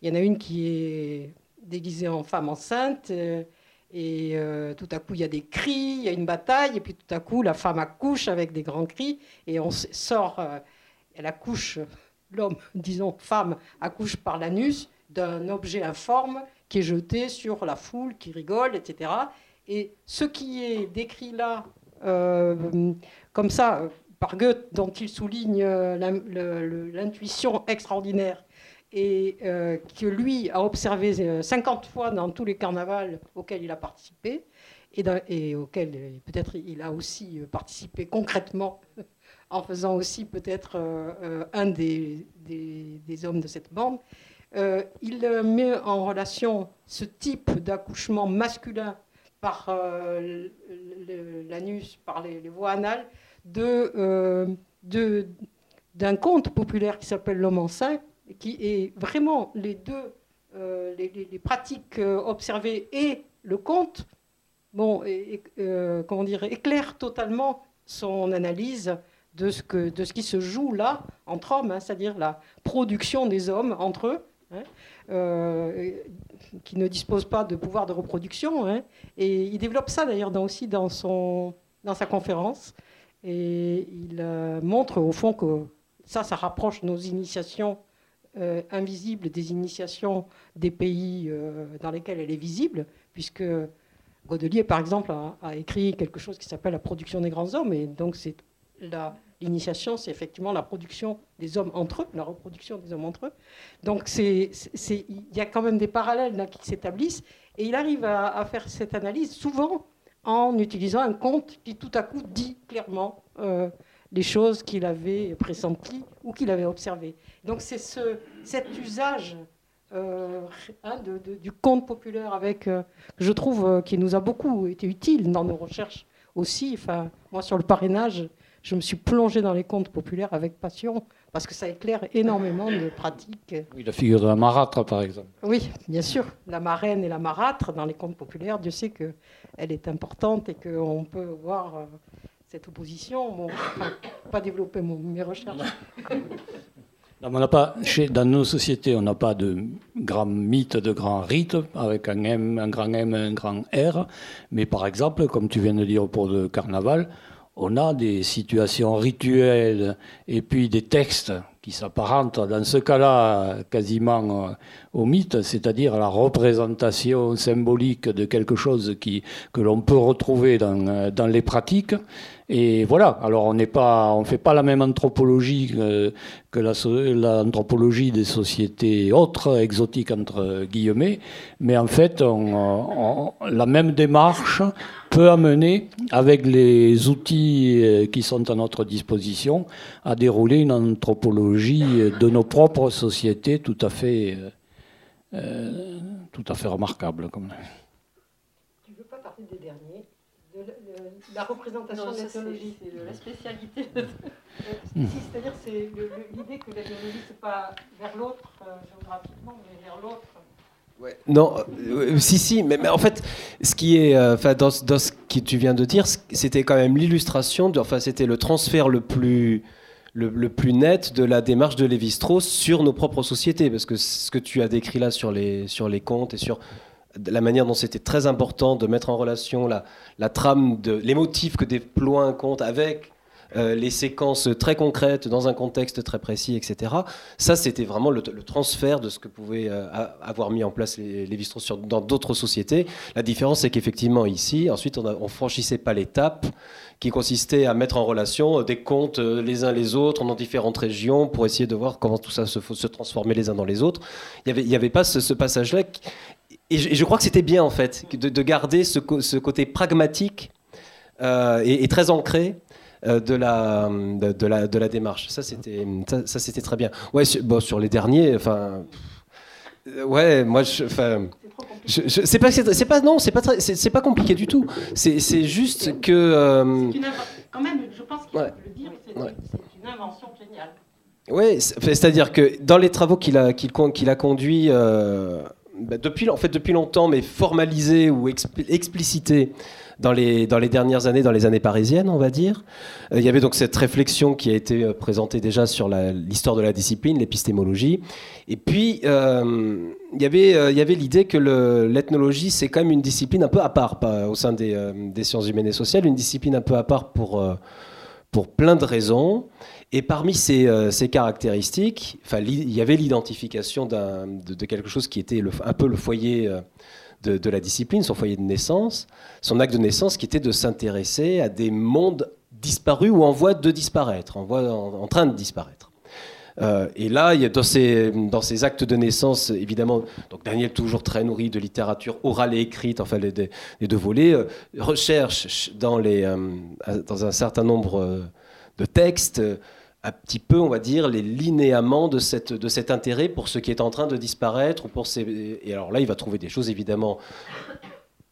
il y en a une qui est déguisée en femme enceinte. Euh, et tout à coup, il y a des cris, il y a une bataille, et puis tout à coup, la femme accouche avec des grands cris, et on sort, elle accouche, l'homme, disons, femme, accouche par l'anus d'un objet informe qui est jeté sur la foule, qui rigole, etc. Et ce qui est décrit là, comme ça, par Goethe, dont il souligne euh, l'intuition extraordinaire et euh, que lui a observé 50 euh, fois dans tous les carnavals auxquels il a participé, et, auquel peut-être il a aussi participé concrètement en faisant aussi peut-être un des, des, hommes de cette bande. il met en relation ce type d'accouchement masculin par l'anus, par les, les, voies anales, de, d'un conte populaire qui s'appelle L'homme enceint, qui est vraiment les deux, euh, les, pratiques euh, observées et le conte, bon, euh, comment dire, éclaire totalement son analyse de ce, que, de ce qui se joue là entre hommes, hein, c'est-à-dire la production des hommes entre eux, hein, qui ne disposent pas de pouvoir de reproduction. Hein. et il développe ça d'ailleurs aussi dans, son, dans sa conférence. Et il montre au fond que ça, ça rapproche nos initiations euh, invisibles des initiations des pays euh, dans lesquels elle est visible, puisque Godelier, par exemple, a, écrit quelque chose qui s'appelle la production des grands hommes, et donc c'est l'initiation, c'est effectivement la production des hommes entre eux, la reproduction des hommes entre eux. Donc il y a quand même des parallèles qui s'établissent, et il arrive à, faire cette analyse souvent en utilisant un conte qui tout à coup dit clairement euh, les choses qu'il avait pressenties ou qu'il avait observées. Donc c'est ce, cet usage euh, hein, du conte populaire avec, euh, je trouve, qui nous a beaucoup été utile dans nos recherches aussi. Enfin, moi, sur le parrainage, je me suis plongée dans les contes populaires avec passion parce que ça éclaire énormément de pratiques. Oui, la figure de la marâtre, par exemple. Oui, bien sûr. La marraine et la marâtre, dans les contes populaires, Dieu sait qu'elle est importante et qu'on peut voir cette opposition. Bon, pas développer mes recherches. on n'a pas, chez, dans nos sociétés, on n'a pas de grand mythe, de grand rite, avec un M, un grand M, un grand R. Mais par exemple, comme tu viens de dire pour le carnaval, on a des situations rituelles et puis des textes qui s'apparentent, dans ce cas-là, quasiment euh, au mythe, c'est-à-dire à la représentation symbolique de quelque chose qui, que l'on peut retrouver dans, euh, dans les pratiques. Et voilà, alors on n'est pas, on fait pas la même anthropologie que, que l'anthropologie des sociétés autres, exotiques entre guillemets, mais en fait, la même démarche peut amener, avec les outils euh, qui sont à notre disposition, à dérouler une anthropologie de nos propres sociétés tout à fait, euh, euh, tout à fait remarquable. Comme... Tu ne veux pas parler des derniers la représentation de l'ethnologie. C'est la spécialité. C'est-à-dire c'est l'idée que l'ethnologie, ce n'est pas vers l'autre euh, géographiquement, mais vers l'autre. Ouais. Non, euh, si, si, mais, mais, en fait, ce qui est, euh, enfin, dans, dans, ce que tu viens de dire, c'était quand même l'illustration, enfin, c'était le transfert le plus, le, plus net de la démarche de Lévi-Strauss sur nos propres sociétés, parce que ce que tu as décrit là sur les, sur les comptes et sur la manière dont c'était très important de mettre en relation la, la trame, de, les motifs que déploie un conte avec euh, les séquences très concrètes dans un contexte très précis, etc. Ça, c'était vraiment le, transfert de ce que pouvaient euh, avoir mis en place les, les dans d'autres sociétés. La différence, c'est qu'effectivement, ici, ensuite, on ne franchissait pas l'étape qui consistait à mettre en relation des contes euh, les uns les autres dans différentes régions pour essayer de voir comment tout ça se, transformer les uns dans les autres. Il n'y avait, avait, pas ce, passage-là et je, crois que c'était bien, en fait, de, garder ce, côté pragmatique euh, et, très ancré euh, de, la, de, la, de la démarche. Ça, c'était, ça, c'était très bien. Ouais, sur, bon, sur les derniers, enfin. Ouais, moi, enfin. c'est pas, c'est pas, non, c'est pas, c'est, pas compliqué du tout. C'est, juste que. Euh, quand même, je pense qu'il faut le dire, c'est, une invention géniale. Oui, c'est-à-dire que dans les travaux qu'il a, qu'il, qu'il a conduits bah, depuis, en fait, depuis longtemps, mais formalisé ou explicité dans les, dans les dernières années, dans les années parisiennes, on va dire. Euh, il y avait donc cette réflexion qui a été euh, présentée déjà sur l'histoire de la discipline, l'épistémologie. Et puis, euh, il y avait, avait l'idée que l'ethnologie, c'est quand même une discipline un peu à part, au sein des, sciences humaines et sociales, une discipline un peu à part pour, pour plein de raisons. Et parmi ces, euh, caractéristiques, il y avait l'identification de, quelque chose qui était un peu le foyer de, la discipline, son foyer de naissance, son acte de naissance qui était de s'intéresser à des mondes disparus ou en voie de disparaître, en, train de disparaître. Euh, et là, il y a dans, ces, actes de naissance, évidemment, donc Daniel toujours très nourri de littérature orale et écrite, enfin les, deux volets, euh, recherche dans, les, dans un certain nombre de textes un petit peu, on va dire, les linéaments de, cette, de cet intérêt pour ce qui est en train de disparaître. Pour. Et alors là, il va trouver des choses évidemment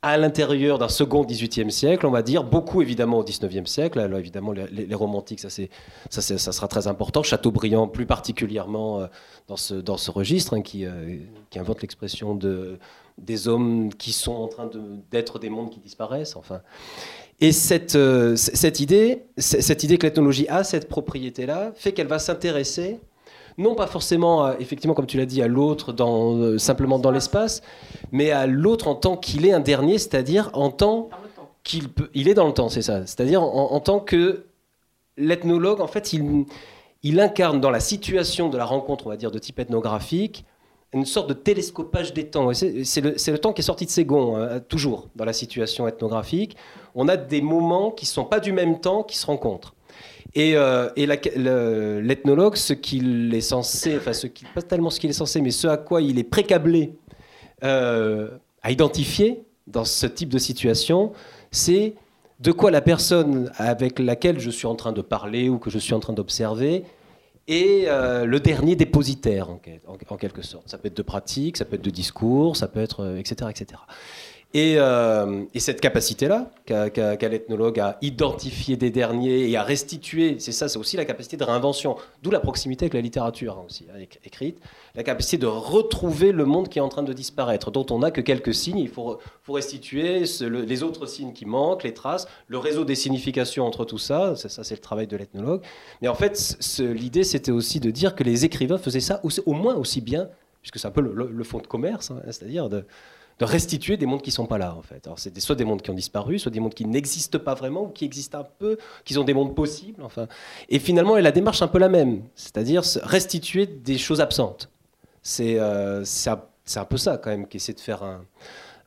à l'intérieur d'un second XVIIIe siècle, on va dire, beaucoup évidemment au XIXe siècle. Alors évidemment, les, romantiques, ça, ça, ça, sera très important. Chateaubriand, plus particulièrement euh, dans, ce, registre, hein, qui, euh, qui, invente l'expression de, des hommes qui sont en train d'être des mondes qui disparaissent. Enfin. Et cette, euh, cette, idée, cette idée que l'ethnologie a cette propriété-là fait qu'elle va s'intéresser non pas forcément, effectivement, comme tu l'as dit, à l'autre dans, euh, simplement dans l'espace, mais à l'autre en tant qu'il est un dernier, c'est-à-dire en tant qu'il peut, il est dans le temps, c'est ça. C'est-à-dire en, tant que l'ethnologue, en fait, il, il incarne dans la situation de la rencontre, on va dire, de type ethnographique, une sorte de télescopage des temps. C'est le, temps qui est sorti de ses gonds, hein, toujours, dans la situation ethnographique. On a des moments qui ne sont pas du même temps qui se rencontrent. Et, euh, l'ethnologue, ce qu'il est censé, enfin, ce qui, pas tellement ce qu'il est censé, mais ce à quoi il est précablé euh, à identifier dans ce type de situation, c'est de quoi la personne avec laquelle je suis en train de parler ou que je suis en train d'observer est euh, le dernier dépositaire, en, en, quelque sorte. Ça peut être de pratique, ça peut être de discours, ça peut être, etc., etc. Euh, et, cette capacité-là qu'a l'ethnologue à identifier des derniers et à restituer, c'est ça, c'est aussi la capacité de réinvention, d'où la proximité avec la littérature hein, aussi, écrite, la capacité de retrouver le monde qui est en train de disparaître, dont on n'a que quelques signes, il faut, restituer les autres signes qui manquent, les traces, le réseau des significations entre tout ça, ça, c'est le travail de l'ethnologue. Mais en fait, l'idée c'était aussi de dire que les écrivains faisaient ça au, moins aussi bien, puisque c'est un peu le, fond de commerce, hein, c'est-à-dire de de restituer des mondes qui ne sont pas là, en fait. Alors, c'est soit des mondes qui ont disparu, soit des mondes qui n'existent pas vraiment, ou qui existent un peu, qui sont des mondes possibles, enfin. Et finalement, la démarche est un peu la même, c'est-à-dire restituer des choses absentes. C'est euh, un, peu ça, quand même, qu'essaie de faire un,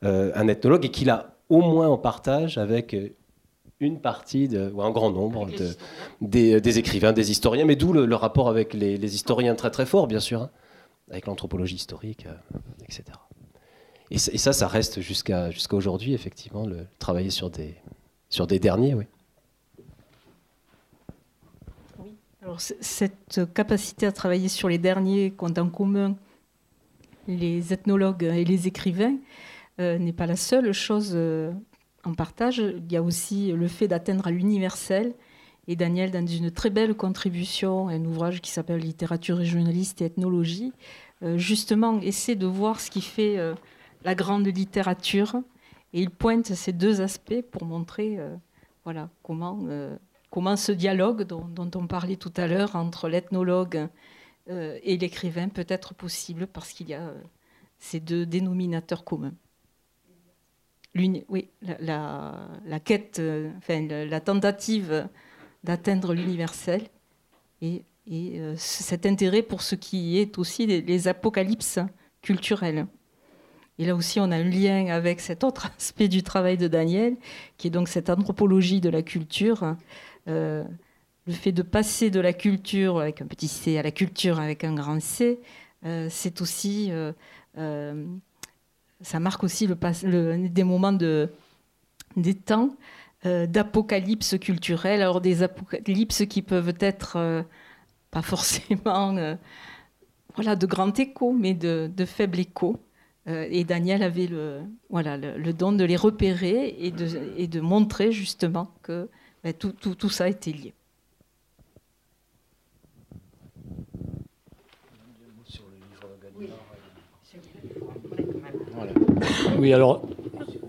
euh, un ethnologue, et qu'il a au moins en partage avec une partie, de, ou un grand nombre de, des, écrivains, des historiens, mais d'où le, rapport avec les, historiens très très fort, bien sûr, hein, avec l'anthropologie historique, euh, etc. Et, ça, ça reste jusqu'à aujourd'hui, effectivement, le travailler sur des, sur des derniers, oui. Oui. Alors, cette capacité à travailler sur les derniers qu'ont en commun les ethnologues et les écrivains euh, n'est pas la seule chose euh, en partage. Il y a aussi le fait d'atteindre à l'universel. Et Daniel, dans une très belle contribution, un ouvrage qui s'appelle Littérature régionaliste et ethnologie, euh, justement essaie de voir ce qui fait la grande littérature. Et il pointe ces deux aspects pour montrer euh, euh, comment ce dialogue dont, on parlait tout à l'heure entre l'ethnologue euh, et l'écrivain peut être possible parce qu'il y a ces deux dénominateurs communs. La, quête, enfin, la, tentative d'atteindre l'universel et, et cet intérêt pour ce qui est aussi les apocalypses culturelles. Et là aussi, on a un lien avec cet autre aspect du travail de Daniel, qui est donc cette anthropologie de la culture. Euh, le fait de passer de la culture avec un petit C à la culture avec un grand C, euh, c'est aussi, euh, ça marque aussi des moments de, des temps d'apocalypse culturelle. Alors des apocalypses qui peuvent être pas forcément voilà, de grand écho, mais de, de faible écho. Euh, et Daniel avait le, voilà, le, don de les repérer et de, et de montrer justement que ben, tout, tout, tout, ça était lié. Oui, alors,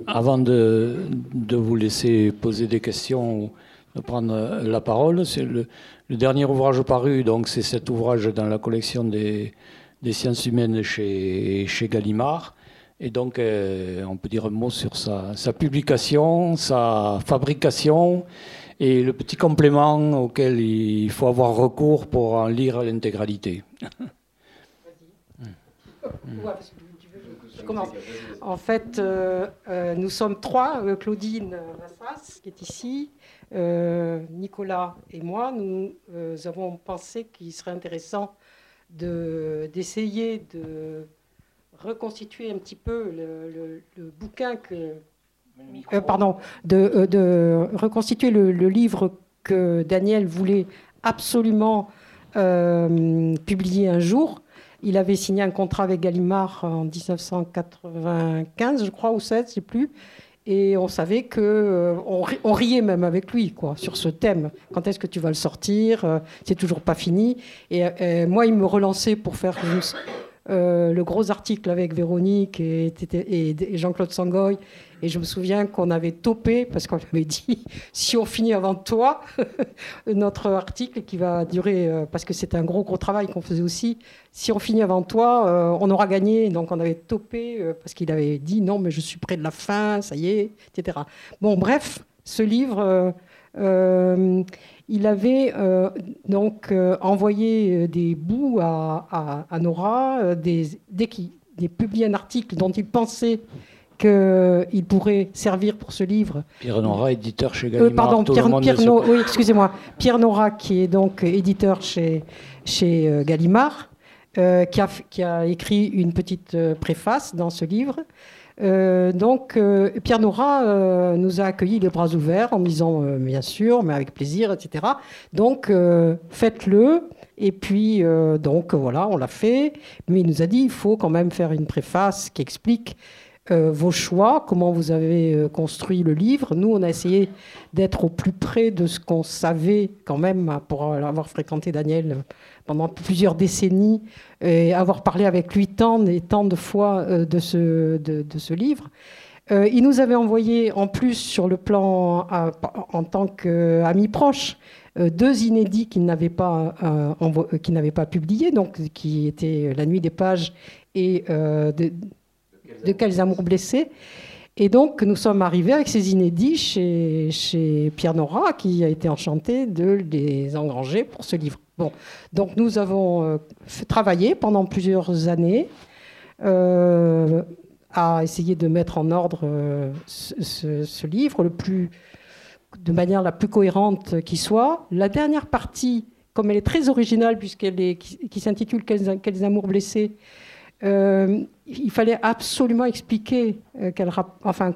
avant de, de, vous laisser poser des questions ou de prendre la parole, c'est le, le, dernier ouvrage paru, donc c'est cet ouvrage dans la collection des, des sciences humaines chez, chez Gallimard. Et donc, euh, on peut dire un mot sur sa, publication, sa fabrication et le petit complément auquel il faut avoir recours pour en lire l'intégralité. En fait, euh, euh, nous sommes trois. Claudine Massas, qui est ici, Nicolas et moi. Nous avons pensé qu'il serait intéressant d'essayer de, reconstituer un petit peu le, bouquin que. Euh, pardon, de, de reconstituer le, livre que Daniel voulait absolument publier un jour. Il avait signé un contrat avec Gallimard en 1995, je crois, ou 7, je ne sais plus. Et on savait que euh, on, riait même avec lui quoi sur ce thème. Quand est-ce que tu vas le sortir euh, C'est toujours pas fini. Et, euh, moi, il me relançait pour faire le gros article avec Véronique et, et Jean-Claude Sangoy et je me souviens qu'on avait topé, parce qu'on avait dit, si on finit avant toi, notre article qui va durer, euh, parce que c'était un gros, gros travail qu'on faisait aussi, si on finit avant toi, euh, on aura gagné. Donc on avait topé, euh, parce qu'il avait dit, non, mais je suis près de la fin, ça y est, etc. Bon, bref, ce livre... il avait donc envoyé des bouts à, Nora des, dès qu'il publiait un article dont il pensait qu'il pourrait servir pour ce livre. Pierre Nora, éditeur chez euh, Gallimard. pardon, Pierre, Pierre oui, excusez-moi. Pierre Nora, qui est donc éditeur chez, chez euh, Gallimard, euh, qui, a, qui, a, écrit une petite préface dans ce livre. donc, Pierre Nora nous a accueillis les bras ouverts en disant bien sûr, mais avec plaisir, etc. Donc, faites-le. Et puis, donc voilà, on l'a fait. Mais il nous a dit il faut quand même faire une préface qui explique euh, vos choix, comment vous avez euh, construit le livre. Nous, on a essayé d'être au plus près de ce qu'on savait quand même, pour avoir fréquenté Daniel pendant plusieurs décennies et avoir parlé avec lui tant et tant de fois euh, de, ce, de, ce livre. il nous avait envoyé en plus sur le plan en tant qu'ami proche deux inédits qu'il n'avait pas, euh, pas publiés, donc qui étaient La Nuit des Pages et de quels amours blessés. Et donc, nous sommes arrivés avec ces inédits chez, Pierre Nora, qui a été enchanté de les engranger pour ce livre. Bon, donc nous avons euh, travaillé pendant plusieurs années euh, à essayer de mettre en ordre euh, ce, livre le plus, de manière la plus cohérente qui soit. La dernière partie, comme elle est très originale, puisqu'elle est, qui, s'intitule quels, quels, amours blessés, euh, il fallait absolument expliquer euh,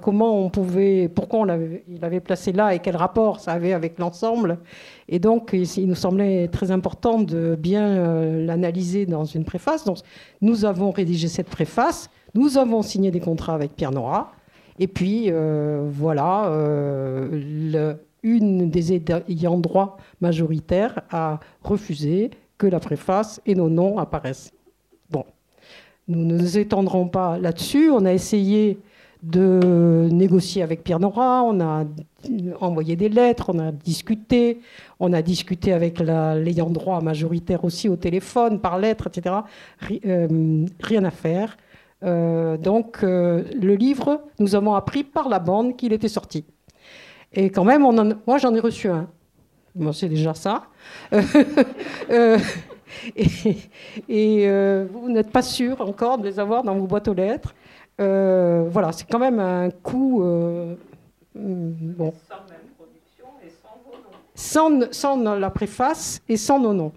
comment on pouvait, pourquoi on l'avait, il avait placé là et quel rapport ça avait avec l'ensemble. Et donc, il nous semblait très important de bien euh, l'analyser dans une préface. Donc, nous avons rédigé cette préface, nous avons signé des contrats avec Pierre Nora, et puis voilà, le, une des ayants droit majoritaires a refusé que la préface et nos noms apparaissent. Nous ne nous étendrons pas là-dessus. On a essayé de négocier avec Pierre Nora, on a envoyé des lettres, on a discuté, on a discuté avec l'ayant droit majoritaire aussi au téléphone, par lettre, etc. Euh, rien à faire. Euh, donc euh, le livre, nous avons appris par la bande qu'il était sorti. Et quand même, moi j'en ai reçu un. C'est déjà ça. et, euh, vous n'êtes pas sûr encore de les avoir dans vos boîtes aux lettres. Euh, voilà, c'est quand même un coût. Euh, mm, bon. Sans sans, la préface et sans nos noms.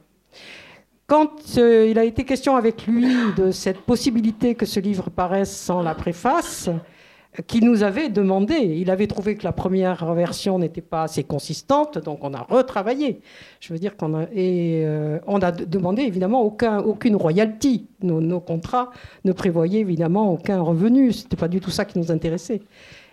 Quand il a été question avec lui de cette possibilité que ce livre paraisse sans la préface, qui nous avait demandé. Il avait trouvé que la première version n'était pas assez consistante, donc on a retravaillé. Je veux dire qu'on a et euh, on a demandé évidemment aucun, aucune royalty. Nos, contrats ne prévoyaient évidemment aucun revenu. C'était pas du tout ça qui nous intéressait.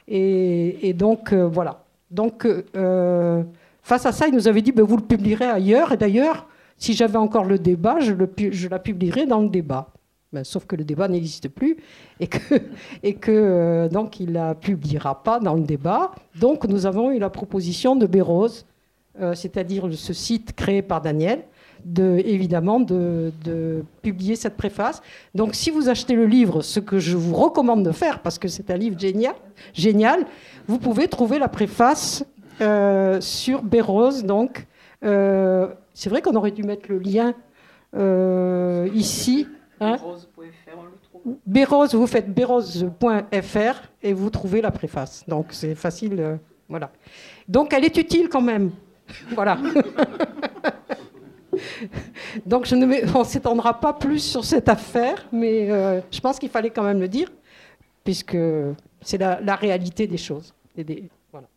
Et, donc euh, voilà. Donc euh, face à ça, il nous avait dit ben, vous le publierez ailleurs. Et d'ailleurs, si j'avais encore le débat, je la publierais dans le débat. Ben, sauf que le débat n'existe plus et que, et euh, donc il la publiera pas dans le débat. Donc nous avons eu la proposition de Bérose, euh, c'est-à-dire ce site créé par Daniel, de, évidemment de, publier cette préface. Donc si vous achetez le livre, ce que je vous recommande de faire, parce que c'est un livre génial, génial, vous pouvez trouver la préface euh, sur Bérose. Donc c'est vrai qu'on aurait dû mettre le lien ici. Hein? Bérose, vous faites bérose.fr et vous trouvez la préface. Donc c'est facile. Euh, voilà. Donc elle est utile quand même. voilà. Donc je ne on ne s'étendra pas plus sur cette affaire, mais euh, je pense qu'il fallait quand même le dire, puisque c'est la, réalité des choses. voilà.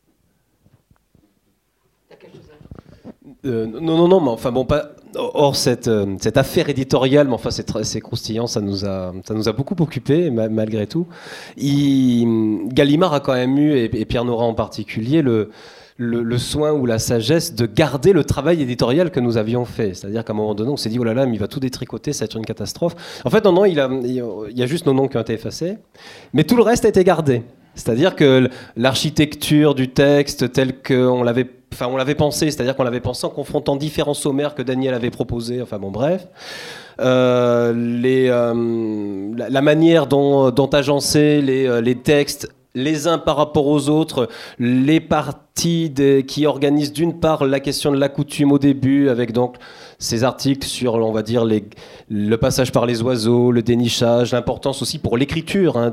Euh, non, non, non, mais enfin bon, pas. Or, cette, euh, cette affaire éditoriale, mais enfin, c'est croustillant, ça nous a, ça nous a beaucoup occupé, malgré tout. Il, Gallimard a quand même eu, et, Pierre Nora en particulier, le, le, soin ou la sagesse de garder le travail éditorial que nous avions fait. C'est-à-dire qu'à un moment donné, on s'est dit, oh là là, mais il va tout détricoter, ça va être une catastrophe. En fait, non, non, il, il y a juste nos noms qui ont été effacés, mais tout le reste a été gardé. C'est-à-dire que l'architecture du texte tel qu'on l'avait enfin on l'avait pensé, c'est-à-dire qu'on l'avait pensé en confrontant différents sommaires que Daniel avait proposés, enfin bon bref. Euh, euh, la, manière dont, dont agencer les, euh, les textes les uns par rapport aux autres, les parties qui organisent d'une part la question de la coutume au début, avec donc ces articles sur, on va dire, le passage par les oiseaux, le dénichage, l'importance aussi pour l'écriture hein,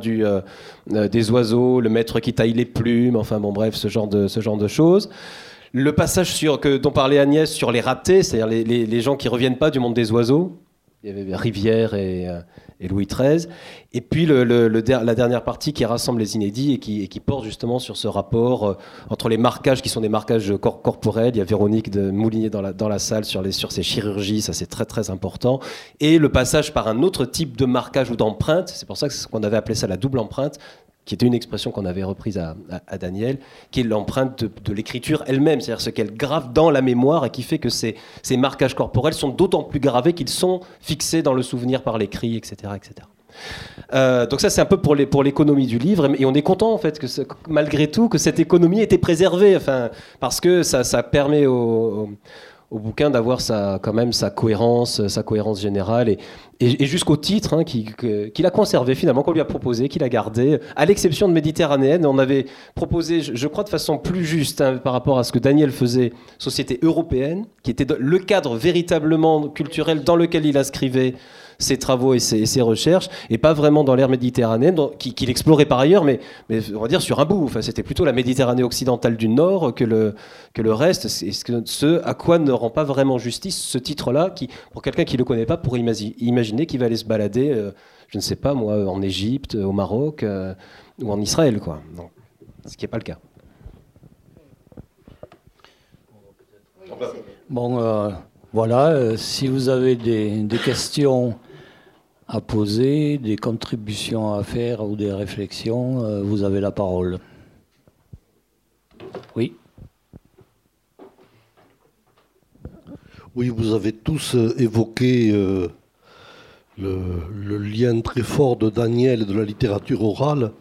des oiseaux, le maître qui taille les plumes, enfin bon bref, ce genre de choses. Le passage sur, que, dont parlait Agnès sur les ratés, c'est-à-dire les, les, gens qui reviennent pas du monde des oiseaux, il y avait Rivière et, euh, Louis XIII. Et puis le, la dernière partie qui rassemble les inédits et qui, qui porte justement sur ce rapport euh, entre les marquages qui sont des marquages corporels. Il y a Véronique de Moulinier dans la, dans la salle sur, les, sur ces chirurgies, ça c'est très très important. Et le passage par un autre type de marquage ou d'empreinte, c'est pour ça qu'on avait appelé ça la double empreinte, qui était une expression qu'on avait reprise à, Daniel, qui est l'empreinte de, l'écriture elle-même, c'est-à-dire ce qu'elle grave dans la mémoire et qui fait que ces, marquages corporels sont d'autant plus gravés qu'ils sont fixés dans le souvenir par l'écrit, etc. etc. Euh, donc ça c'est un peu pour l'économie du livre et on est content en fait que malgré tout que cette économie était préservée enfin parce que ça, ça permet aux, au bouquin d'avoir sa, quand même sa cohérence, sa cohérence générale et, et, jusqu'au titre hein, qu'il a conservé finalement, qu'on lui a proposé, qu'il a gardé, à l'exception de Méditerranéenne. On avait proposé, je, crois de façon plus juste hein, par rapport à ce que Daniel faisait, Société européenne, qui était le cadre véritablement culturel dans lequel il inscrivait ses travaux et ses, recherches, et pas vraiment dans l'ère méditerranéenne, qu'il explorait par ailleurs, mais, on va dire sur un bout. Enfin, c'était plutôt la Méditerranée occidentale du Nord que le, que le reste. Ce à quoi ne rend pas vraiment justice ce titre-là, qui, pour quelqu'un qui ne le connaît pas, pourrait imaginer qu'il va aller se balader, euh, je ne sais pas moi, en Égypte, au Maroc euh, ou en Israël, quoi. ce qui n'est pas le cas. Bon, euh, voilà, si vous avez des questions à poser, des contributions à faire ou des réflexions, euh, vous avez la parole. Oui. Oui, vous avez tous euh, évoqué euh, le, lien très fort de Daniel et de la littérature orale.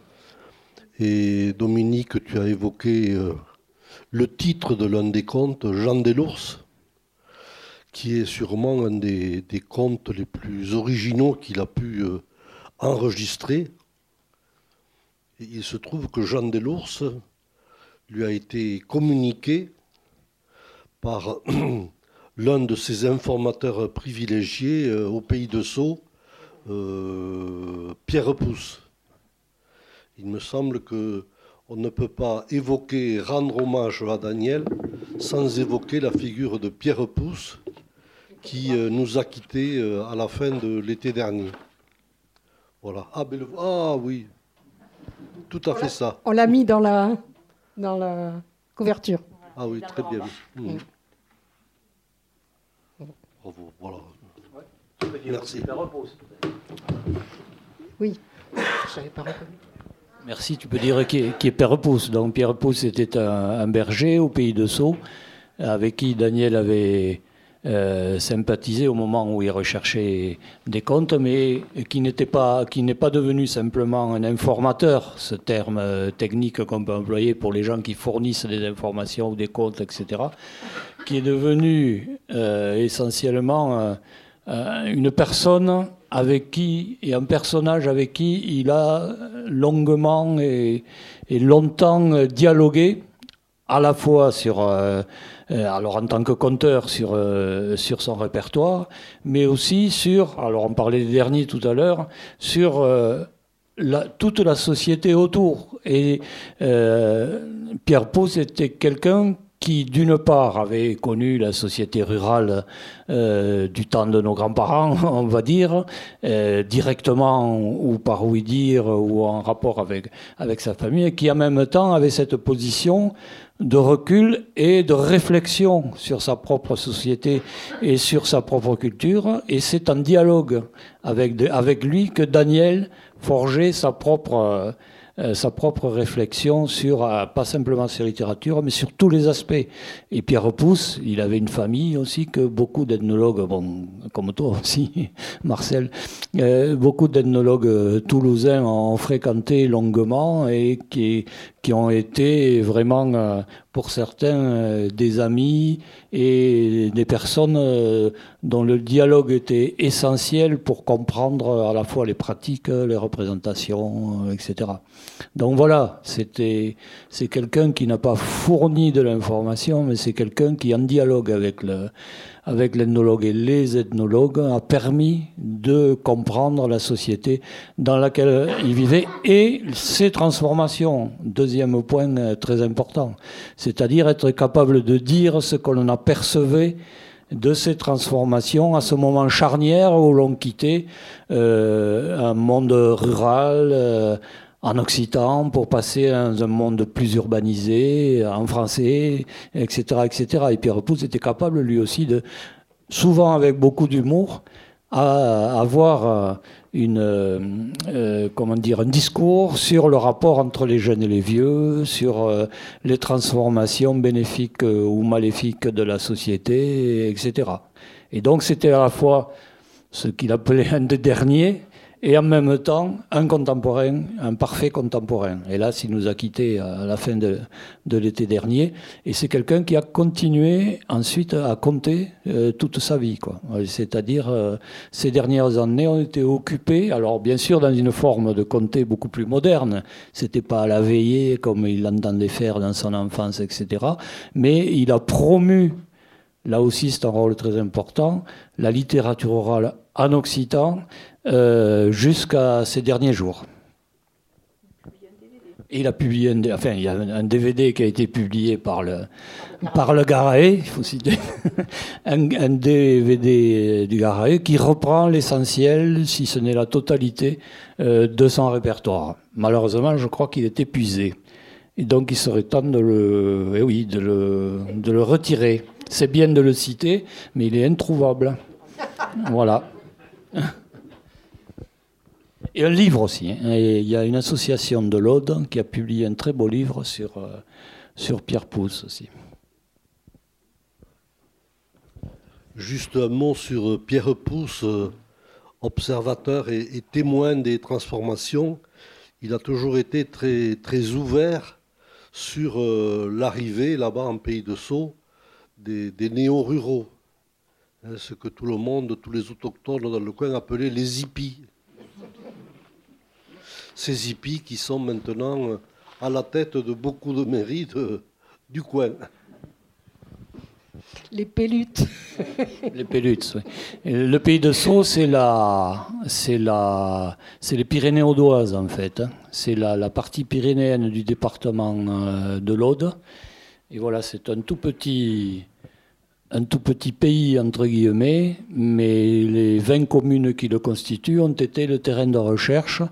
Et Dominique, tu as évoqué le titre de l'un des contes, Jean Delours qui est sûrement un des, contes les plus originaux qu'il a pu euh, enregistrer. il se trouve que Jean Delours lui a été communiqué par l'un de ses informateurs privilégiés euh, au pays de Sceaux, euh, Pierre Pousse. Il me semble que on ne peut pas évoquer, rendre hommage à Daniel sans évoquer la figure de Pierre Pousse, qui euh, nous a quittés euh, à la fin de l'été dernier. Voilà. Ah, ah oui, tout à fait ça. On l'a mis dans la, dans la couverture. Ah oui, très bien. Mmh. Bravo, voilà. Merci. Oui, je pas reconnu. Merci, tu peux dire qui est, Père Pousse. Donc Pierre Pousse était un, berger au pays de Sceaux, avec qui Daniel avait euh, sympathisé au moment où il recherchait des comptes, mais qui n'était pas, qui n'est pas devenu simplement un informateur, ce terme euh, technique qu'on peut employer pour les gens qui fournissent des informations ou des comptes, etc., qui est devenu euh, essentiellement une personne avec qui, et un personnage avec qui il a longuement et, longtemps dialogué, à la fois sur euh, alors en tant que conteur sur, euh, sur son répertoire, mais aussi sur, alors on parlait des derniers tout à l'heure, sur euh, toute la société autour. Et Pierre Pau, c'était quelqu'un qui, d'une part, avait connu la société rurale euh, du temps de nos grands-parents, on va dire, euh, directement ou par oui dire ou en rapport avec, avec sa famille, et qui en même temps avait cette position de recul et de réflexion sur sa propre société et sur sa propre culture. Et c'est en dialogue avec, avec lui que Daniel forgeait sa propre euh, sa propre réflexion sur, euh, pas simplement sur la littérature, mais sur tous les aspects. Et Pierre Pousse, il avait une famille aussi que beaucoup d'ethnologues, bon, comme toi aussi, Marcel, euh, beaucoup d'ethnologues toulousains ont fréquenté longuement et qui, qui ont été vraiment pour certains euh, des amis et des personnes euh, dont le dialogue était essentiel pour comprendre à la fois les pratiques, les représentations, euh, etc. Donc voilà, c'était c'est quelqu'un qui n'a pas fourni de l'information, mais c'est quelqu'un qui en dialogue avec le avec l'ethnologue et les ethnologues a permis de comprendre la société dans laquelle il vivait et ses transformations. Deuxième point très important, c'est-à-dire être capable de dire ce que l'on apercevait de ces transformations à ce moment charnière où l'on quittait euh, un monde rural, euh, en occitan pour passer dans un monde plus urbanisé, en français, etc., etc. Et Pierre Pousse était capable lui aussi de, souvent avec beaucoup d'humour, à avoir euh, une, euh, euh, comment dire, un discours sur le rapport entre les jeunes et les vieux, sur les transformations bénéfiques ou maléfiques de la société, etc. Et donc c'était à la fois ce qu'il appelait un des derniers, et en même temps un contemporain, un parfait contemporain. Et là, il nous a quittés à la fin de, l'été dernier. Et c'est quelqu'un qui a continué ensuite à compter euh, toute sa vie. C'est-à-dire, euh, ces dernières années ont été occupées, alors bien sûr dans une forme de compter beaucoup plus moderne. C'était pas à la veillée comme il l'entendait faire dans son enfance, etc. Mais il a promu Là aussi, c'est un rôle très important. La littérature orale en occitan jusqu'à ces derniers jours. il a publié un, enfin, il y a un DVD qui a été publié par le, par le Garae, il faut citer, un, DVD du Garae qui reprend l'essentiel, si ce n'est la totalité, euh, de son répertoire. Malheureusement, je crois qu'il est épuisé. Et donc, il serait temps de le, eh oui, de le, de le retirer. C'est bien de le citer, mais il est introuvable. Voilà. Et un livre aussi. Hein. il y a une association de l'Aude qui a publié un très beau livre sur, euh, sur Pierre Pousse aussi. Juste un mot sur euh, Pierre Pousse, euh, observateur et, témoin des transformations. Il a toujours été très, très ouvert sur l'arrivée là-bas en pays de Sceaux des, des néo-ruraux. Hein, ce que tout le monde, tous les autochtones dans le coin appelaient les hippies ces hippies qui sont maintenant euh, à la tête de beaucoup de mairies du coin. Les Pélutes. les Pélutes, oui. le pays de Sceaux, c'est la, c'est la, c'est les Pyrénées audoises en fait. Hein. C'est la, la, partie pyrénéenne du département euh, de l'Aude. Et voilà, c'est un tout petit, un tout petit pays entre guillemets, mais les 20 communes qui le constituent ont été le terrain de recherche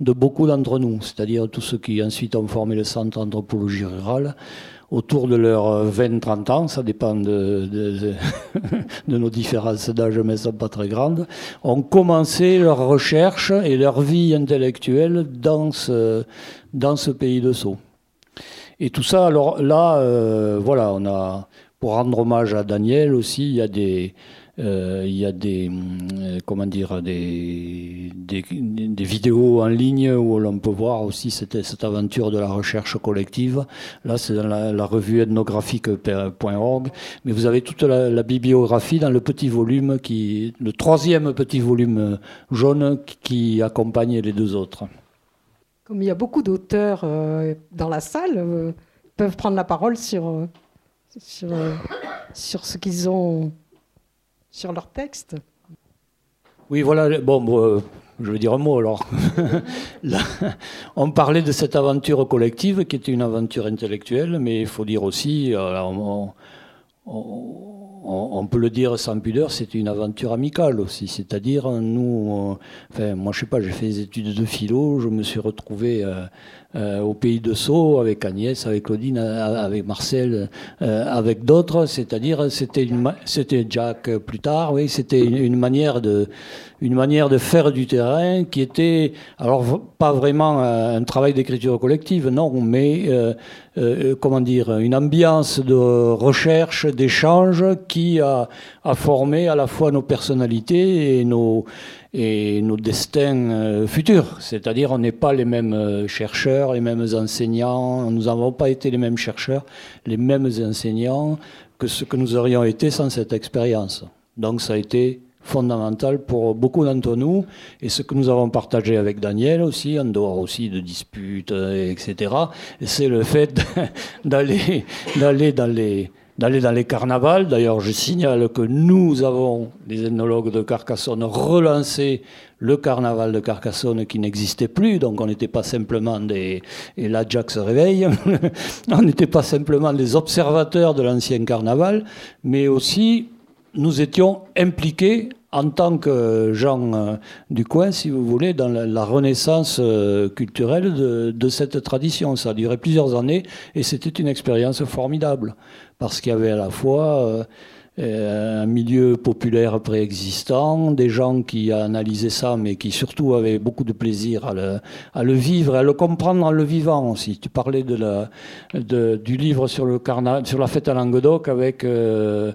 de beaucoup d'entre nous, c'est-à-dire tous ceux qui ensuite ont formé le centre d'anthropologie rurale, autour de leurs 20-30 ans, ça dépend de, nos différences d'âge, mais elles sont pas très grandes, ont commencé leur recherche et leur vie intellectuelle dans ce, pays de Sceaux. Et tout ça, alors là, euh, voilà, pour rendre hommage à Daniel aussi, il y a des, euh, il y a des, euh, comment dire, des, des, vidéos en ligne où l'on peut voir aussi cette, cette, aventure de la recherche collective. Là, c'est dans la, revue ethnographique.org. Mais vous avez toute la, bibliographie dans le petit volume, qui, le troisième petit volume jaune qui accompagne les deux autres. Comme il y a beaucoup d'auteurs euh, dans la salle, peuvent prendre la parole sur, sur ce qu'ils ont sur leur texte Oui, voilà. Bon, euh, je veux dire un mot alors. on parlait de cette aventure collective qui était une aventure intellectuelle, mais il faut dire aussi, on, peut le dire sans pudeur, c'est une aventure amicale aussi. C'est-à-dire, nous, enfin, moi je sais pas, j'ai fait des études de philo, je me suis retrouvé euh, euh, au pays de Sceaux avec Agnès, avec Claudine, avec Marcel, euh, avec d'autres. C'est-à-dire, c'était, c'était Jack plus tard, oui, c'était une, manière de, une manière de faire du terrain qui était, alors pas vraiment un travail d'écriture collective, non, mais comment dire, une ambiance de recherche, d'échange qui a, formé à la fois nos personnalités et nos et nos destins euh, futurs. C'est-à-dire, on n'est pas les mêmes euh, chercheurs, les mêmes enseignants, nous n'avons pas été les mêmes chercheurs, les mêmes enseignants que ce que nous aurions été sans cette expérience. Donc, ça a été fondamental pour beaucoup d'entre nous et ce que nous avons partagé avec Daniel aussi, en dehors aussi de disputes, euh, etc., c'est le fait d'aller, d'aller dans les d'aller dans les carnavals. D'ailleurs, je signale que nous avons, les ethnologues de Carcassonne, relancé le carnaval de Carcassonne qui n'existait plus. Donc, on n'était pas simplement des. Et là, Jack se réveille. on n'était pas simplement des observateurs de l'ancien carnaval, mais aussi nous étions impliqués en tant que gens euh, du coin, si vous voulez, dans la, renaissance euh, culturelle de, de, cette tradition. Ça a duré plusieurs années et c'était une expérience formidable parce qu'il y avait à la fois euh, euh, un milieu populaire préexistant, des gens qui analysaient ça, mais qui surtout avaient beaucoup de plaisir à le, vivre, à le comprendre en le vivant aussi. Tu parlais du livre sur, le sur la fête à Languedoc avec, euh,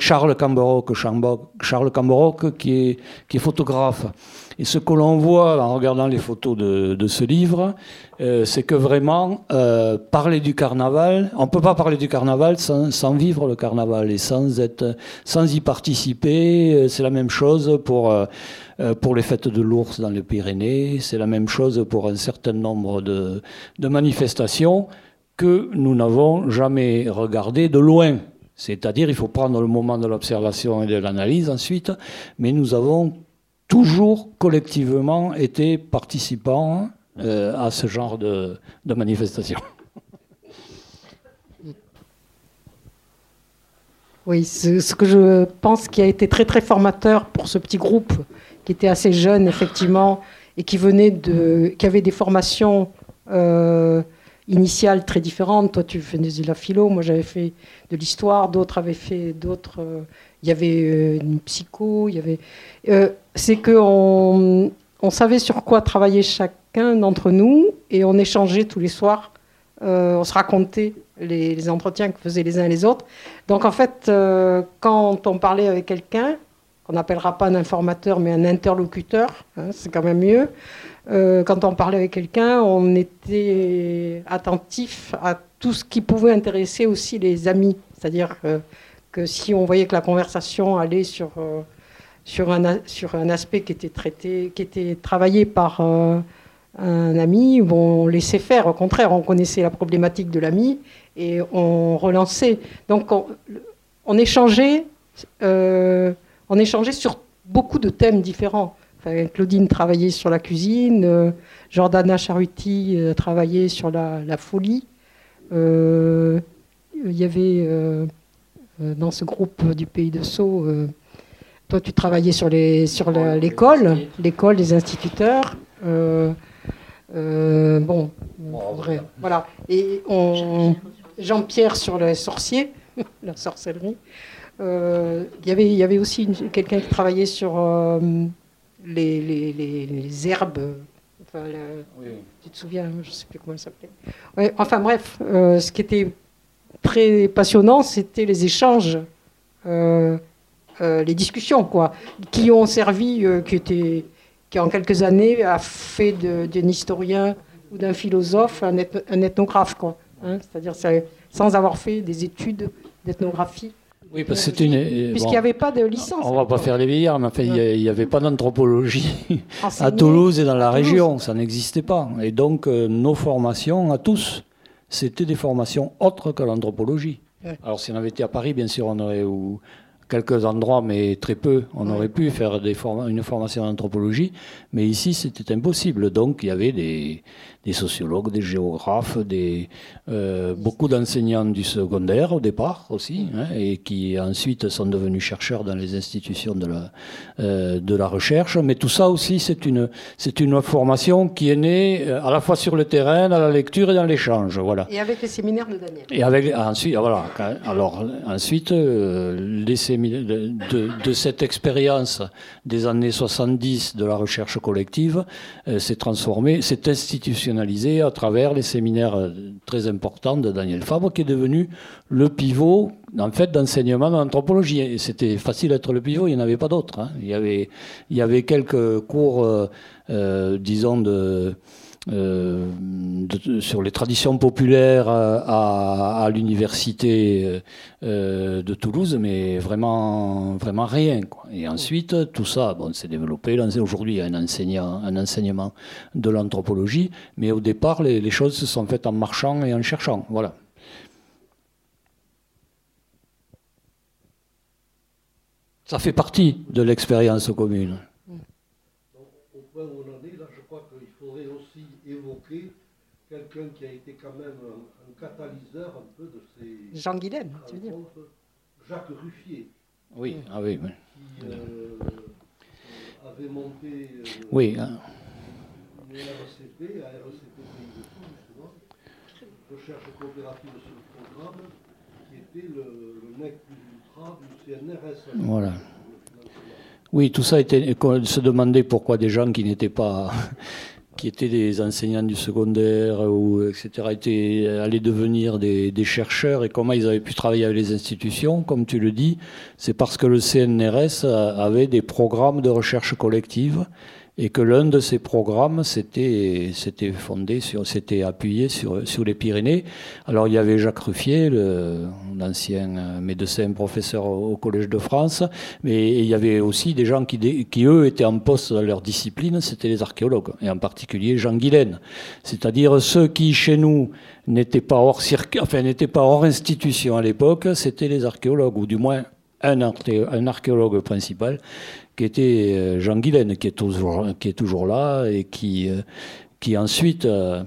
Charles est, qui est photographe. Et ce que l'on voit en regardant les photos de, ce livre, euh, c'est que vraiment, euh, parler du carnaval, on ne peut pas parler du carnaval sans, vivre le carnaval et sans, être, sans y participer. Euh, c'est la même chose pour, pour les fêtes de l'ours dans les Pyrénées, c'est la même chose pour un certain nombre de, de manifestations que nous n'avons jamais regardées de loin. C'est-à-dire, il faut prendre le moment de l'observation et de l'analyse ensuite, mais nous avons toujours collectivement été participants euh, à ce genre de, de manifestation. Oui, ce que je pense qui a été très très formateur pour ce petit groupe qui était assez jeune effectivement et qui venait de, qui avait des formations euh, initiales très différentes. Toi, tu faisais de la philo, moi j'avais fait de l'histoire, d'autres avaient fait d'autres. Euh, il y avait une psycho, il y avait c'est qu'on on savait sur quoi travailler chacun d'entre nous et on échangeait tous les soirs. Euh, on se racontait les, entretiens que faisaient les uns et les autres. Donc en fait, euh, quand on parlait avec quelqu'un, qu'on n'appellera pas un informateur mais un interlocuteur, hein, c'est quand même mieux. Euh, quand on parlait avec quelqu'un, on était attentif à tout ce qui pouvait intéresser aussi les amis. C'est-à-dire que si on voyait que la conversation allait sur sur un, sur un aspect qui était traité, qui était travaillé par euh, un ami, où on laissait faire. Au contraire, on connaissait la problématique de l'ami et on relançait. Donc on, échangeait, euh, on échangeait sur beaucoup de thèmes différents. Claudine travaillait sur la cuisine, euh, Jordana Charuti travaillait sur la, la folie. Il y avait dans ce groupe du Pays de Sceaux toi, tu travaillais sur les sur l'école, l'école des instituteurs. Euh, euh, bon, voilà. Et on, Jean-Pierre sur les sorciers, la sorcellerie. Euh, y il y avait aussi quelqu'un qui travaillait sur les, les, les, herbes. Enfin, Tu te souviens Je ne sais plus comment elle s'appelait. Ouais, enfin bref, ce qui était très passionnant, c'était les échanges. Euh, les discussions, quoi, qui ont servi, euh, qui, était, qui en quelques années a fait d'un historien ou d'un philosophe un, ethnographe, quoi. Hein, C'est-à-dire sans avoir fait des études d'ethnographie. Oui, parce que c'était une. Puisqu'il n'y avait pas de licence. On ne va pas faire les vieillards, mais il n'y avait pas d'anthropologie à Toulouse et dans la région. Ça n'existait pas. Et donc, euh, nos formations à tous, c'était des formations autres que l'anthropologie. Alors, si on avait été à Paris, bien sûr, on aurait. Ou quelques endroits, mais très peu. On aurait pu faire des une formation d'anthropologie, mais ici, c'était impossible. Donc, il y avait des, des sociologues, des géographes, des, euh, beaucoup d'enseignants du secondaire au départ aussi, hein, et qui ensuite sont devenus chercheurs dans les institutions de la, euh, de la recherche. Mais tout ça aussi, c'est une, c'est une formation qui est née euh, à la fois sur le terrain, dans la lecture et dans l'échange. Voilà. Et avec les séminaires de Daniel. Et avec, ensuite, voilà. Alors, ensuite, les séminaires de, de, de cette expérience des années 70 de la recherche collective s'est transformée, s'est institutionnalisée à travers les séminaires euh, très importants de Daniel Fabre, qui est devenu le pivot en fait d'enseignement d'anthropologie. C'était facile d'être le pivot, il n'y en avait pas d'autres. Hein. Il, y avait, quelques cours, euh, euh, disons, de euh, sur les traditions populaires à, l'université euh, de Toulouse, mais vraiment, vraiment rien. Et ensuite, tout ça s'est développé. Aujourd'hui, il y a un enseignement de l'anthropologie, mais au départ, les, les, choses se sont faites en marchant et en cherchant. Voilà. Ça fait partie de l'expérience commune. Quelqu'un qui a été quand même un, catalyseur un peu de ces. Jean Guilaine, tu veux dire Jacques Ruffier. Oui, ah oui. Qui euh, avait monté. Euh, oui. Hein. Une RCP, à RCP Pays de Fou, justement, recherche coopérative sur le programme, qui était le, le nec plus ultra du CNRS. Voilà. Oui, tout ça était, se demandait pourquoi des gens qui n'étaient pas qui étaient des enseignants du secondaire ou etc. étaient allés devenir des, des, chercheurs et comment ils avaient pu travailler avec les institutions, comme tu le dis, c'est parce que le CNRS avait des programmes de recherche collective et que l'un de ces programmes s'était fondé s'était appuyé sur, sur les Pyrénées. Alors il y avait Jacques Ruffier, l'ancien médecin professeur au Collège de France, mais il y avait aussi des gens qui, qui eux étaient en poste dans leur discipline, c'était les archéologues, et en particulier Jean Guilaine, c'est-à-dire ceux qui chez nous n'étaient pas hors enfin n'étaient pas hors institution à l'époque, c'était les archéologues, ou du moins un archéologue principal qui était euh, Jean Guilaine, qui est toujours, qui est toujours là et qui, euh, qui ensuite euh,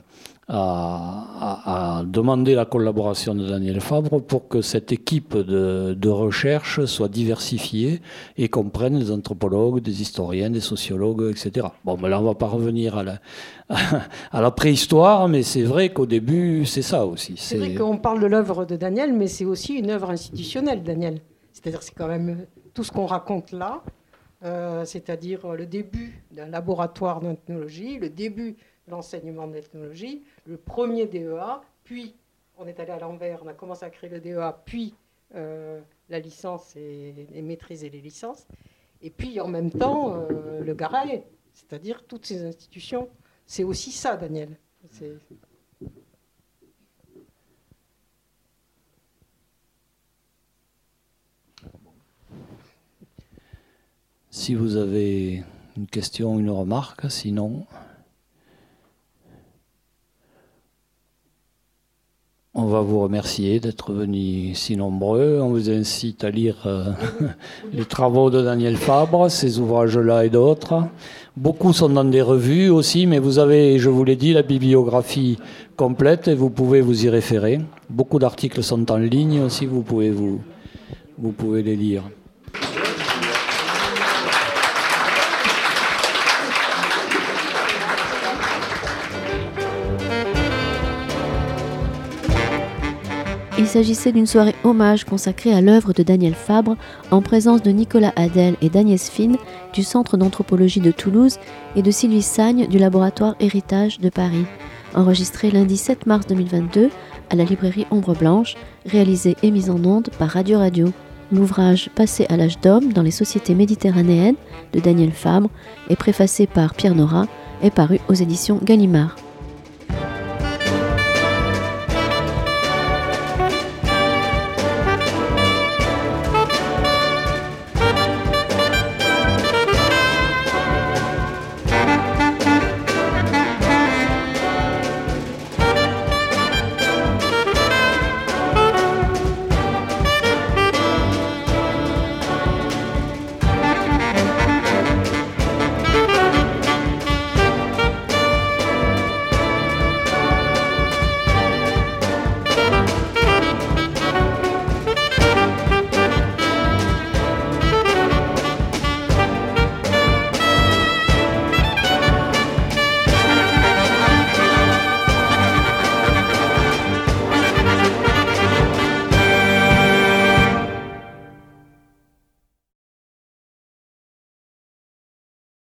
a, a, demandé la collaboration de Daniel Fabre pour que cette équipe de, de, recherche soit diversifiée et comprenne des anthropologues, des historiens, des sociologues, etc. Bon, mais là, on ne va pas revenir à la, à la préhistoire, mais c'est vrai qu'au début, c'est ça aussi. C'est vrai qu'on parle de l'œuvre de Daniel, mais c'est aussi une œuvre institutionnelle, Daniel. C'est-à-dire c'est quand même tout ce qu'on raconte là, euh, c'est-à-dire le début d'un laboratoire d'ethnologie, le début de l'enseignement d'ethnologie, le premier DEA, puis on est allé à l'envers, on a commencé à créer le DEA, puis euh, la licence et, et, maîtriser les licences, et puis en même temps euh, le GARAE, c'est-à-dire toutes ces institutions. C'est aussi ça, Daniel. Si vous avez une question, une remarque, sinon, on va vous remercier d'être venus si nombreux. On vous incite à lire euh, les travaux de Daniel Fabre, ces ouvrages-là et d'autres. Beaucoup sont dans des revues aussi, mais vous avez, je vous l'ai dit, la bibliographie complète et vous pouvez vous y référer. Beaucoup d'articles sont en ligne aussi, vous pouvez, vous, vous pouvez les lire. Il s'agissait d'une soirée hommage consacrée à l'œuvre de Daniel Fabre en présence de Nicolas Adel et d'Agnès Fine du Centre d'anthropologie de Toulouse et de Sylvie Sagne du laboratoire Héritage de Paris. Enregistré lundi 7 mars 2022 à la librairie Ombre Blanche, réalisé et mis en onde par Radio Radio. L'ouvrage Passé à l'âge d'homme dans les sociétés méditerranéennes de Daniel Fabre et préfacé par Pierre Nora est paru aux éditions Gallimard.